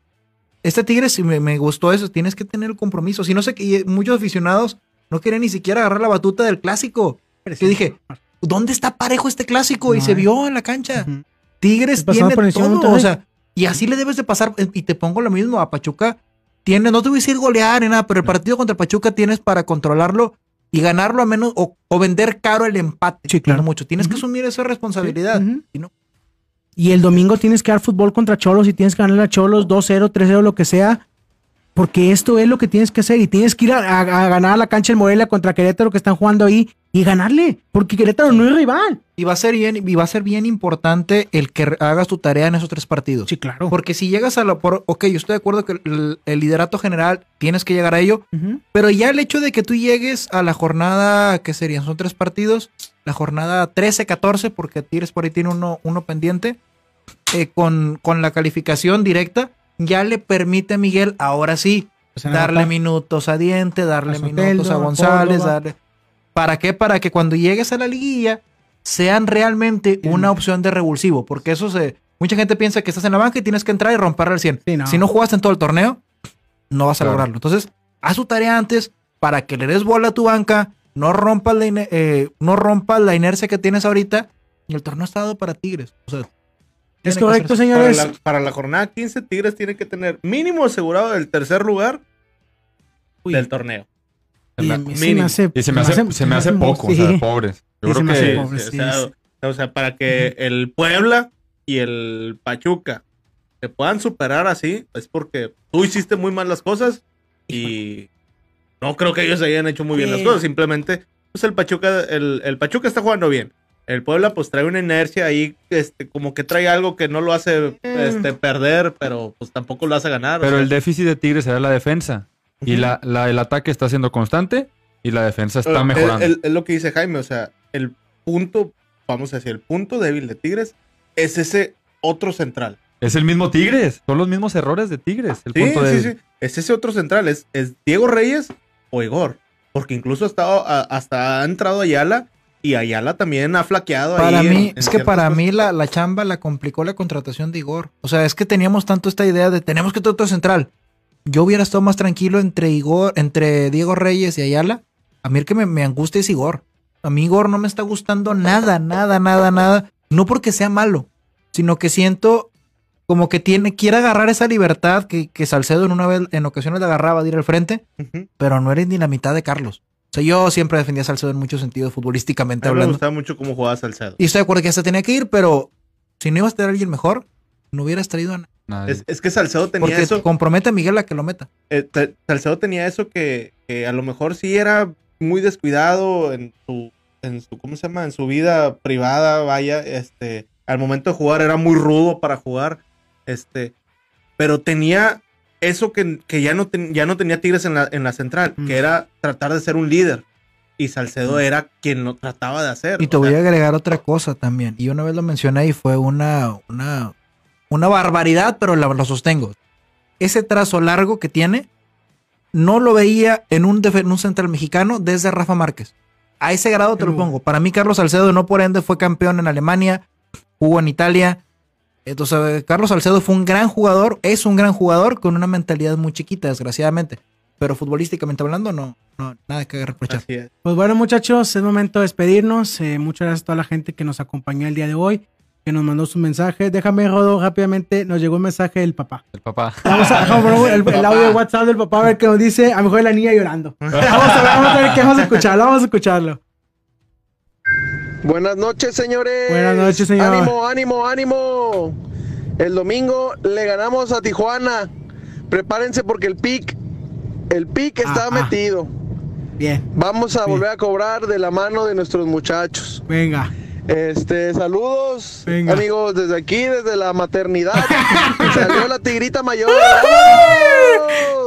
este Tigre, si me, me gustó eso, tienes que tener el compromiso. Si no sé, que muchos aficionados no quieren ni siquiera agarrar la batuta del clásico. Yo dije, ¿dónde está parejo este clásico? y se vio en la cancha. Tigres tiene todo, o sea, y así le debes de pasar, eh, y te pongo lo mismo, a Pachuca tiene, no te voy a decir golear ni nada, pero el partido contra Pachuca tienes para controlarlo y ganarlo a menos, o, o vender caro el empate. Sí, claro. no mucho. Tienes que asumir esa responsabilidad. Y no- Y el domingo tienes que dar fútbol contra Cholos y tienes que ganarle a Cholos 2-0, 3-0, lo que sea. Porque esto es lo que tienes que hacer. Y tienes que ir a, a- a ganar a la cancha el Morelia contra Querétaro que están jugando ahí y ganarle. Porque Querétaro no es rival. Y va a ser bien, y va a ser bien importante el que hagas tu tarea en esos tres partidos. Sí, claro. Porque si llegas a la por, ok, yo estoy de acuerdo que el, el liderato general tienes que llegar a ello. Pero ya el hecho de que tú llegues a la jornada, ¿qué serían? Son tres partidos. La jornada 13, 14, porque Tigres por ahí tiene uno, uno pendiente. eh, con, con la calificación directa, ya le permite a Miguel, ahora sí, Pues, darle minutos a Diente, darle A minutos a González, darle. ¿Para qué? Para que cuando llegues a la liguilla sean realmente Sí. una opción de revulsivo. Porque eso se. Mucha gente piensa que estás en la banca y tienes que entrar y romperle al 100. Sí, no. Si no jugaste en todo el torneo, no vas a Claro. lograrlo. Entonces, haz tu tarea antes para que le des bola a tu banca, no rompas la, eh, no rompas la inercia que tienes ahorita. Y el torneo está dado para Tigres. O sea, Es correcto. Para señores. la, para la jornada 15, Tigres tiene que tener mínimo asegurado el tercer lugar Uy. del torneo. Y Se me- mí se me hace- Y se me hace, se me hace poco, o sea, pobres. Yo creo me hace que pobre. Sí, sí, o, sea, sí. o sea, para que el Puebla y el Pachuca se puedan superar así, es porque tú hiciste muy mal las cosas y no creo que ellos hayan hecho muy bien las cosas. Simplemente, pues el Pachuca, el, el Pachuca está jugando bien. El Puebla pues trae una inercia ahí, este, como que trae algo que no lo hace este, perder, pero pues tampoco lo hace ganar. o Pero sea, el déficit de Tigres era la defensa. Y la, la- el ataque está siendo constante y la defensa está Eh, mejorando. Es, lo que dice Jaime, o sea, el punto, vamos a decir, el punto débil de Tigres es ese otro central. Es el mismo Tigres. Son los mismos errores de Tigres. El Sí, punto sí, sí. Es ese otro central, es, es Diego Reyes o Igor. Porque incluso ha estado, a- hasta ha entrado Ayala Y Ayala también ha flaqueado Para ahí. mí, en- en es que para cosas. mí la, la chamba la complicó la contratación de Igor. O sea, es que teníamos tanto esta idea de tenemos que otro central. Yo hubiera estado más tranquilo entre Igor, entre Diego Reyes y Ayala. A mí el que me, me angustia es Igor. A mí Igor no me está gustando nada, nada, nada, nada. No porque sea malo, sino que siento como que tiene, quiere agarrar esa libertad que, que Salcedo en una vez, en ocasiones le agarraba de ir al frente, pero no eres ni la mitad de Carlos. Sea, yo siempre defendía a Salcedo en muchos sentidos, futbolísticamente A mí me hablando. gustaba mucho cómo jugaba Salcedo. Y estoy de acuerdo que hasta tenía que ir, pero si no ibas a tener a alguien mejor, no hubieras traído a nadie. Es, es que Salcedo tenía Porque eso. compromete a Miguel a que lo meta. eh, Salcedo tenía eso que, que a lo mejor sí era muy descuidado en su, en su, ¿cómo se llama? En su vida privada, vaya, este, al momento de jugar era muy rudo para jugar, este, pero tenía eso que, que ya, no ten- ya no tenía Tigres en la, en la central, Mm. que era tratar de ser un líder. Y Salcedo Mm. era quien lo trataba de hacer. Y te voy sea, a agregar otra cosa también. Y una vez lo mencioné y fue una, una, una barbaridad, pero la- lo sostengo. Ese trazo largo que tiene, no lo veía en un, en un central mexicano desde Rafa Márquez. A ese grado te lo Uh. pongo. Para mí, Carlos Salcedo, no por ende, fue campeón en Alemania, jugó en Italia. Entonces, Carlos Salcedo fue un gran jugador, es un gran jugador con una mentalidad muy chiquita, desgraciadamente. Pero futbolísticamente hablando, no, no nada que reprochar. Pues bueno, muchachos, es momento de despedirnos. Eh, muchas gracias a toda la gente que nos acompañó el día de hoy, que nos mandó su mensaje. Déjame, Rodo, rápidamente. Nos llegó un mensaje del papá. El papá. Vamos a poner el, el audio de WhatsApp del papá a ver qué nos dice. A lo mejor la niña llorando. Vamos a ver, vamos a ver qué vamos a escucharlo. Vamos a escucharlo. Buenas noches, señores. Buenas noches, señor. Ánimo, ánimo, ánimo. El domingo le ganamos a Tijuana. Prepárense porque el pick, el pick está Ah, ah. metido. Bien, Vamos a volver a cobrar de la mano de nuestros muchachos. venga. Este, saludos, Venga. amigos, desde aquí, desde la maternidad. Salió la tigrita mayor.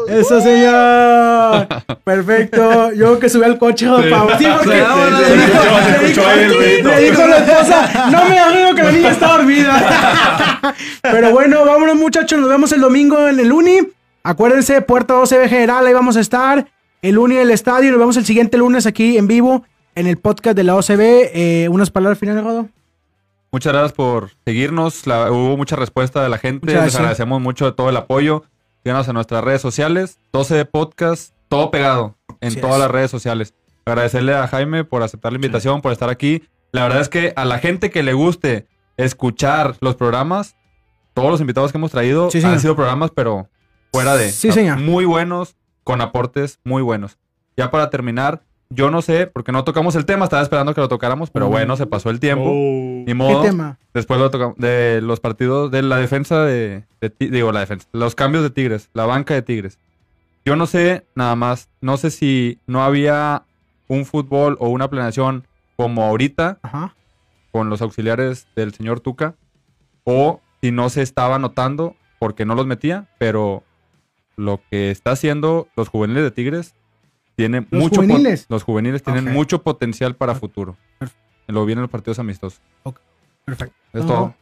Eso, señor. Perfecto. Yo que subí al coche. Sí, porque Sí, sí, le dijo- la esposa, no me arreglo que la niña está dormida. Pero bueno, vámonos muchachos, nos vemos el domingo en el Uni. Acuérdense, Puerta 12B General, ahí vamos a estar. El Uni del estadio, nos vemos el siguiente lunes aquí en vivo en el podcast de la OCB. Eh, unas palabras finales, Rodo. Muchas gracias por seguirnos. La- hubo mucha respuesta de la gente. Les agradecemos mucho todo el apoyo. Síganos en nuestras redes sociales. 12 de podcast, todo pegado en Así todas es. las redes sociales. Agradecerle a Jaime por aceptar la invitación, por estar aquí. La verdad es que a la gente que le guste escuchar los programas, todos los invitados que hemos traído Sí, han sido programas, pero fuera de. Sí, señor. Muy buenos, con aportes muy buenos. Ya para terminar, yo no sé, porque no tocamos el tema, estaba esperando que lo tocáramos, pero bueno, se pasó el tiempo. Oh. Ni ¿Qué modo. tema? Después lo tocamos de los partidos, de la defensa de, digo, la defensa, los cambios de Tigres, la banca de Tigres. Yo no sé, nada más, no sé si no había un fútbol o una planeación como ahorita Ajá. con los auxiliares del señor Tuca, o si no se estaba notando porque no los metía, pero lo que está haciendo los juveniles de Tigres tiene ¿Los mucho juveniles? los juveniles tienen mucho potencial para futuro. Perfecto. Lo vienen los partidos amistosos. Perfecto. Es todo.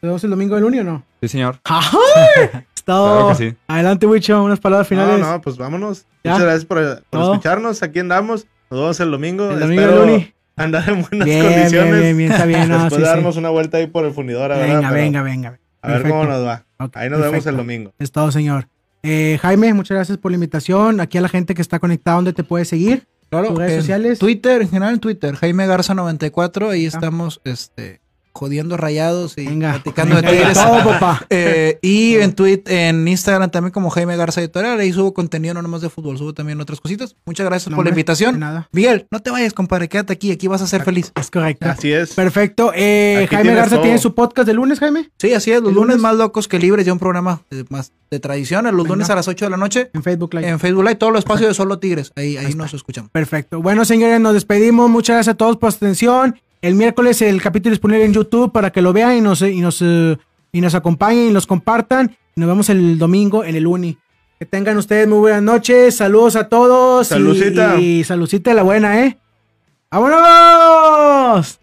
¿Nos vemos el domingo del Uni o no? Sí, señor. ¡Ajá! Es todo. Claro que sí. Adelante, Wicho, unas palabras finales. No, no, pues vámonos. ¿Ya? Muchas gracias por, escucharnos. Aquí andamos. Nos vemos el domingo. el domingo Espero del Uni. andar en buenas Bien, condiciones. bien, bien, bien, está bien. no, Después sí, de sí. darnos una vuelta ahí por el fundidor. ¿verdad? Venga, Pero venga, venga. A ver cómo nos va. Ahí nos vemos el domingo. Es todo, señor. Eh, Jaime, muchas gracias por la invitación. Aquí a la gente que está conectada, ¿dónde te puede seguir? Claro, ¿Tus redes en sociales? Twitter, en general en Twitter, Jaime Garza 94, ahí Ah. estamos este, jodiendo rayados y Venga. platicando de venga, Tigres. todo, papá. Eh, y en Twitter, en Instagram también como Jaime Garza Editorial, ahí subo contenido no nomás de fútbol, subo también otras cositas. Muchas gracias No, por la hombre, invitación. nada. Miguel, no te vayas, compadre, quédate aquí, aquí vas a ser feliz. Es correcto. Así es. Perfecto. Eh, Jaime Garza todo. tiene su podcast de lunes, Jaime, Sí, así es, los ¿El lunes, lunes? más locos que libres, ya un programa de, más de tradición, los Venga. lunes a las 8 de la noche en Facebook Live. en Facebook Live, todo el espacio de Solo Tigres, ahí, ahí nos escuchamos. Perfecto. Bueno, señores, nos despedimos. Muchas gracias a todos por su atención. El miércoles el capítulo disponible en YouTube para que lo vean y nos, y nos, eh, y nos acompañen y nos compartan. Nos vemos el domingo en el Uni. Que tengan ustedes muy buenas noches. Saludos a todos. y- Salucita. Y, salucita de la buena, ¿eh? ¡Vámonos!